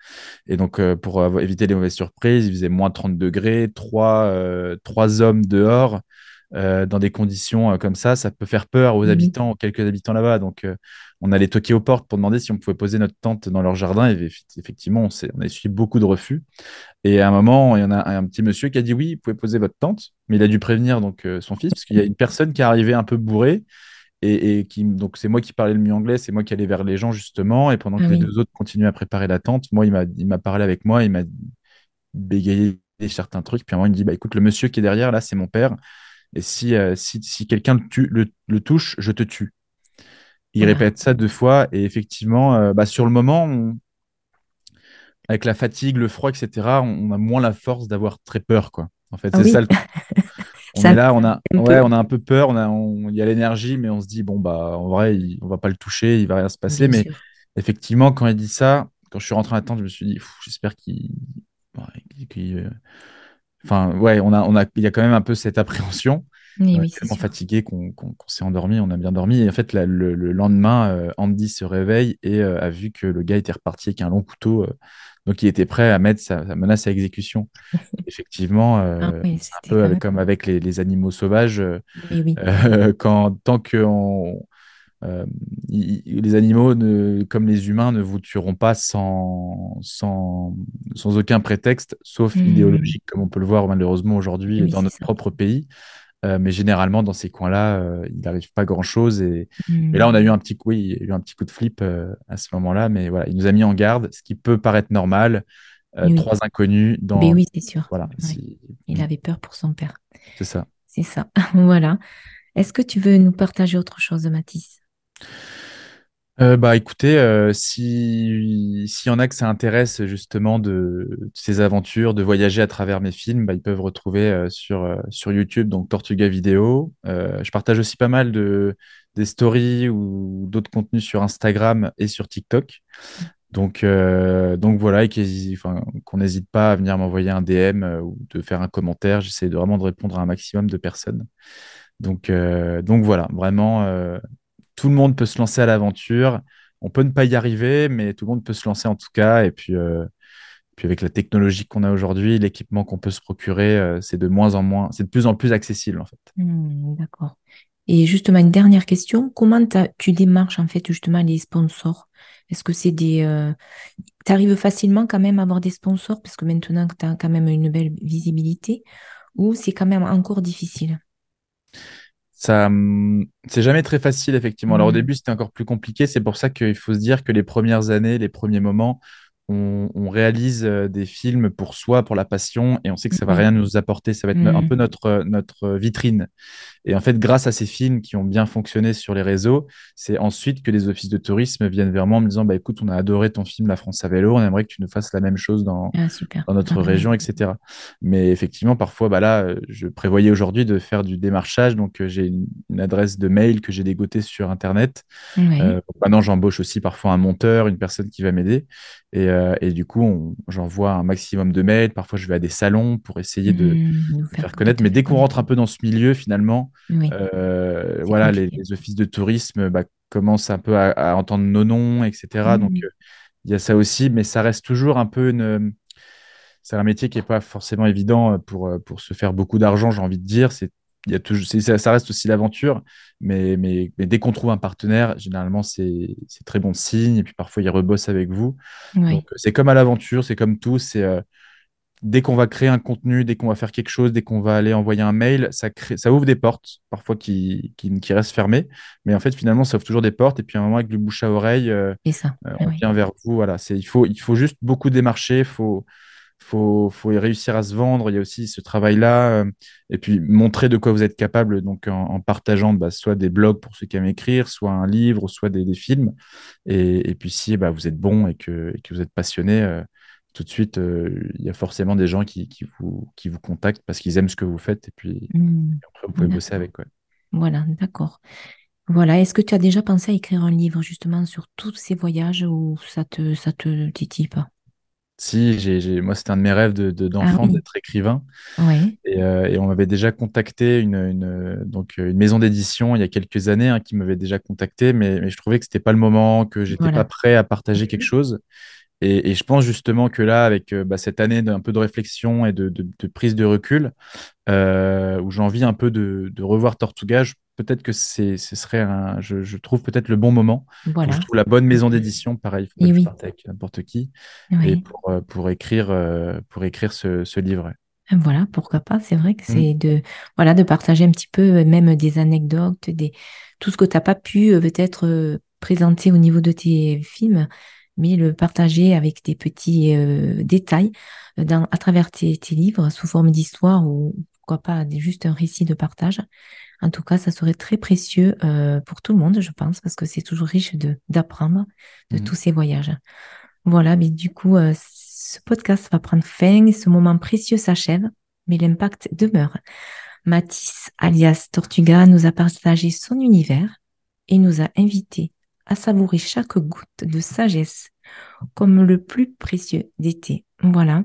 Et donc, euh, pour avoir- éviter les mauvaises surprises, il faisait moins 30 degrés, trois, euh, trois hommes dehors, euh, dans des conditions comme ça, ça peut faire peur aux oui, habitants, aux quelques habitants là-bas. Donc, on allait toquer aux portes pour demander si on pouvait poser notre tente dans leur jardin. Et eff- effectivement, on, a essuyé beaucoup de refus. Et à un moment, il y en a un petit monsieur qui a dit oui, vous pouvez poser votre tente, mais il a dû prévenir donc son fils, parce qu'il y a une personne qui est arrivée un peu bourrée. Et, et qui, donc c'est moi qui parlais le mieux anglais, c'est moi qui allais vers les gens justement. Et pendant ah que les deux autres continuaient à préparer la tente, moi, il m'a, parlé avec moi, il m'a bégayé certains trucs. Puis à un moment, il me dit, bah, écoute, le monsieur qui est derrière, là, c'est mon père. Et si, euh, si, si quelqu'un le, tue- le, le touche, je te tue. Il voilà. répète ça deux fois. Et effectivement, euh, bah, sur le moment, on- avec la fatigue, le froid, etc., on, on a moins la force d'avoir très peur, quoi. En fait, Ah c'est ça le truc. On ça est là, on a, un ouais, peu, on a un peu peur, on a, on- il y a l'énergie, mais on se dit, bon, bah, en vrai, il- on va pas le toucher, il va rien se passer. bien Mais sûr. effectivement, quand il dit ça, quand je suis rentré à tente, je me suis dit, j'espère qu'il. euh, Enfin, ouais, on a, on a, il y a quand même un peu cette appréhension. Oui, On est tellement sûr. fatigué qu'on s'est endormi, on a bien dormi. Et en fait, le, le lendemain, euh, Andy se réveille et euh, a vu que le gars était reparti avec un long couteau. euh, donc, il était prêt à mettre sa, sa menace à exécution. Effectivement, Ah euh, oui, c'est un peu avec, comme avec les, les animaux sauvages. euh, Oui, oui, euh, quand, tant que on- euh, les animaux, ne- comme les humains, ne vous tueront pas sans, sans, sans aucun prétexte, sauf Hmm, idéologique, comme on peut le voir malheureusement aujourd'hui oui, dans notre ça. propre pays. Euh, mais généralement, dans ces coins-là, euh, il n'arrive pas grand-chose. Et... Mais là, on a eu Hmm, un petit coup, oui, il y a eu un petit coup de flip euh, à ce moment-là. Mais voilà, il nous a mis en garde, ce qui peut paraître normal. Oui, trois inconnus Ben dans... oui, c'est sûr. Voilà, Ouais. si- Il avait peur pour son père. c'est ça. C'est ça. Voilà. Est-ce que tu veux nous partager autre chose, Mathis? Euh, bah écoutez, euh, si s'il y en a que ça intéresse justement de, ces aventures, de voyager à travers mes films, bah, ils peuvent retrouver euh, sur, sur YouTube, donc Tortuga Vidéo. Je partage aussi pas mal de des stories ou d'autres contenus sur Instagram et sur TikTok. Donc, donc voilà, et qu'on n'hésite pas à venir m'envoyer un DM ou de faire un commentaire. J'essaie de vraiment de répondre à un maximum de personnes. Donc, donc voilà, vraiment. Euh, tout le monde peut se lancer à l'aventure. On peut ne pas y arriver, mais tout le monde peut se lancer en tout cas. Et puis, euh, puis avec la technologie qu'on a aujourd'hui, l'équipement qu'on peut se procurer, euh, c'est de moins en moins, c'est de plus en plus accessible en fait. Hmm, d'accord. Et justement, une dernière question. Comment tu démarches en fait justement les sponsors? Est-ce que c'est des... tu arrives facilement quand même à avoir des sponsors parce que maintenant que tu as quand même une belle visibilité ou c'est quand même encore difficile? Ça, hum, c'est jamais très facile, effectivement. Alors au Hmm, début, c'était encore plus compliqué. C'est pour ça qu'il faut se dire que les premières années, les premiers moments, on, on réalise euh, des films pour soi, pour la passion, et on sait que ça va Oui. rien nous apporter. Ça va être un Hmm, peu notre, notre vitrine. Et en fait, grâce à ces films qui ont bien fonctionné sur les réseaux, c'est ensuite que les offices de tourisme viennent vers moi en me disant, bah, écoute, on a adoré ton film La France à vélo, on aimerait que tu nous fasses la même chose dans, Ah, dans notre région, etc. Mais effectivement, parfois, bah là, euh, je prévoyais aujourd'hui de faire du démarchage, donc euh, j'ai une, une adresse de mail que j'ai dégotée sur Internet. Oui. Euh, maintenant, j'embauche aussi parfois un monteur, une personne qui va m'aider. Et, euh, et du coup, j'envoie un maximum de mails. Parfois, je vais à des salons pour essayer de, Hmm, de faire, connaître. Mais dès qu'on rentre un peu dans ce milieu, finalement, Oui, euh, voilà, les, offices de tourisme bah, commencent un peu à, à entendre nos noms, etc. Donc, Hmm, euh, il y a ça aussi, mais ça reste toujours un peu une. C'est un métier qui n'est pas forcément évident euh, pour, euh, pour se faire beaucoup d'argent, j'ai envie de dire. C'est, il y a toujours, ça, ça reste aussi l'aventure, mais, mais, mais dès qu'on trouve un partenaire, généralement, c'est, c'est très bon signe. Et puis parfois, il rebosse avec vous. Oui, c'est comme à l'aventure, c'est comme tout. C'est, euh, dès qu'on va créer un contenu, dès qu'on va faire quelque chose, dès qu'on va aller envoyer un mail, ça, crée, ça ouvre des portes, parfois qui, qui, qui restent fermées. Mais en fait, finalement, ça ouvre toujours des portes. Et puis, à un moment, avec le bouche à oreille, euh, ça. euh, Ah on Oui. vient vers vous. Voilà, c'est, il faut, il faut juste beaucoup démarcher. Il faut, faut, faut réussir à se vendre. Il y a aussi ce travail-là. euh, et puis, montrer de quoi vous êtes capable donc, en, en partageant bah, soit des blogs pour ceux qui aiment écrire, soit un livre, soit des, des films. Et, et puis, si bah, vous êtes bon et que, et que vous êtes passionné, euh, tout de suite, euh, il y a forcément des gens qui, qui vous, qui vous contactent parce qu'ils aiment ce que vous faites. Et puis, Hmm, après, vous pouvez bosser avec. Ouais. Voilà, d'accord. Voilà. Est-ce que tu as déjà pensé à écrire un livre justement sur tous ces voyages ou ça te, ça te titille pas? Si, moi, c'était un de mes rêves de, de- Ah d'enfant oui, d'être écrivain. oui, Et, euh, et on m'avait déjà contacté, une, une, euh, donc, une maison d'édition il y a quelques années hein, qui m'avait déjà contacté, mais, mais je trouvais que c'était pas le moment, que j'étais pas voilà. prêt à partager quelque chose. Et, et je pense justement que là, avec euh, bah, cette année d'un peu de réflexion et de, de- de prise de recul, euh, où j'ai envie un peu de, de revoir Tortuga, je- peut-être que c'est, ce serait un, je, je trouve peut-être le bon moment. Je trouve la bonne maison d'édition. Pareil, il faut oui, avec n'importe qui. Et pour, euh, pour écrire, euh, pour écrire ce, ce livre. Voilà, pourquoi pas. C'est vrai que Mm. c'est de, voilà, de partager un petit peu euh, même des anecdotes, des, tout ce que tu n'as pas pu peut-être présenter au niveau de tes films, mais le partager avec des petits euh, détails dans, à travers tes, tes livres sous forme d'histoire ou pourquoi pas juste un récit de partage. En tout cas, ça serait très précieux euh, pour tout le monde, je pense, parce que c'est toujours riche de d'apprendre de Mm. tous ces voyages. Voilà, mais du coup, euh, ce podcast va prendre fin et ce moment précieux s'achève, mais l'impact demeure. Mathis, alias Tortuga, nous a partagé son univers et nous a invités à savourer chaque goutte de sagesse comme le plus précieux d'été. Voilà.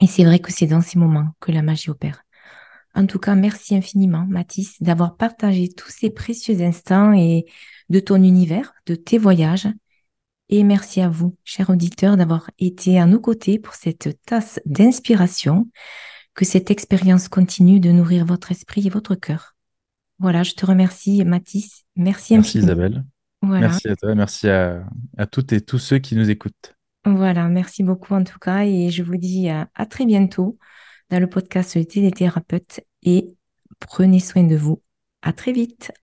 Et c'est vrai que c'est dans ces moments que la magie opère. En tout cas, merci infiniment, Mathis, d'avoir partagé tous ces précieux instants et de ton univers, de tes voyages. Et merci à vous, chers auditeurs, d'avoir été à nos côtés pour cette tasse d'inspiration. Que cette expérience continue de nourrir votre esprit et votre cœur. Voilà, je te remercie, Mathis. Merci Merci infiniment. Isabelle. Voilà, Merci à toi. Merci à, à toutes et tous ceux qui nous écoutent. voilà, merci beaucoup en tout cas. Et je vous dis à, à très bientôt dans le podcast Téléthérapeute et prenez soin de vous. À très vite.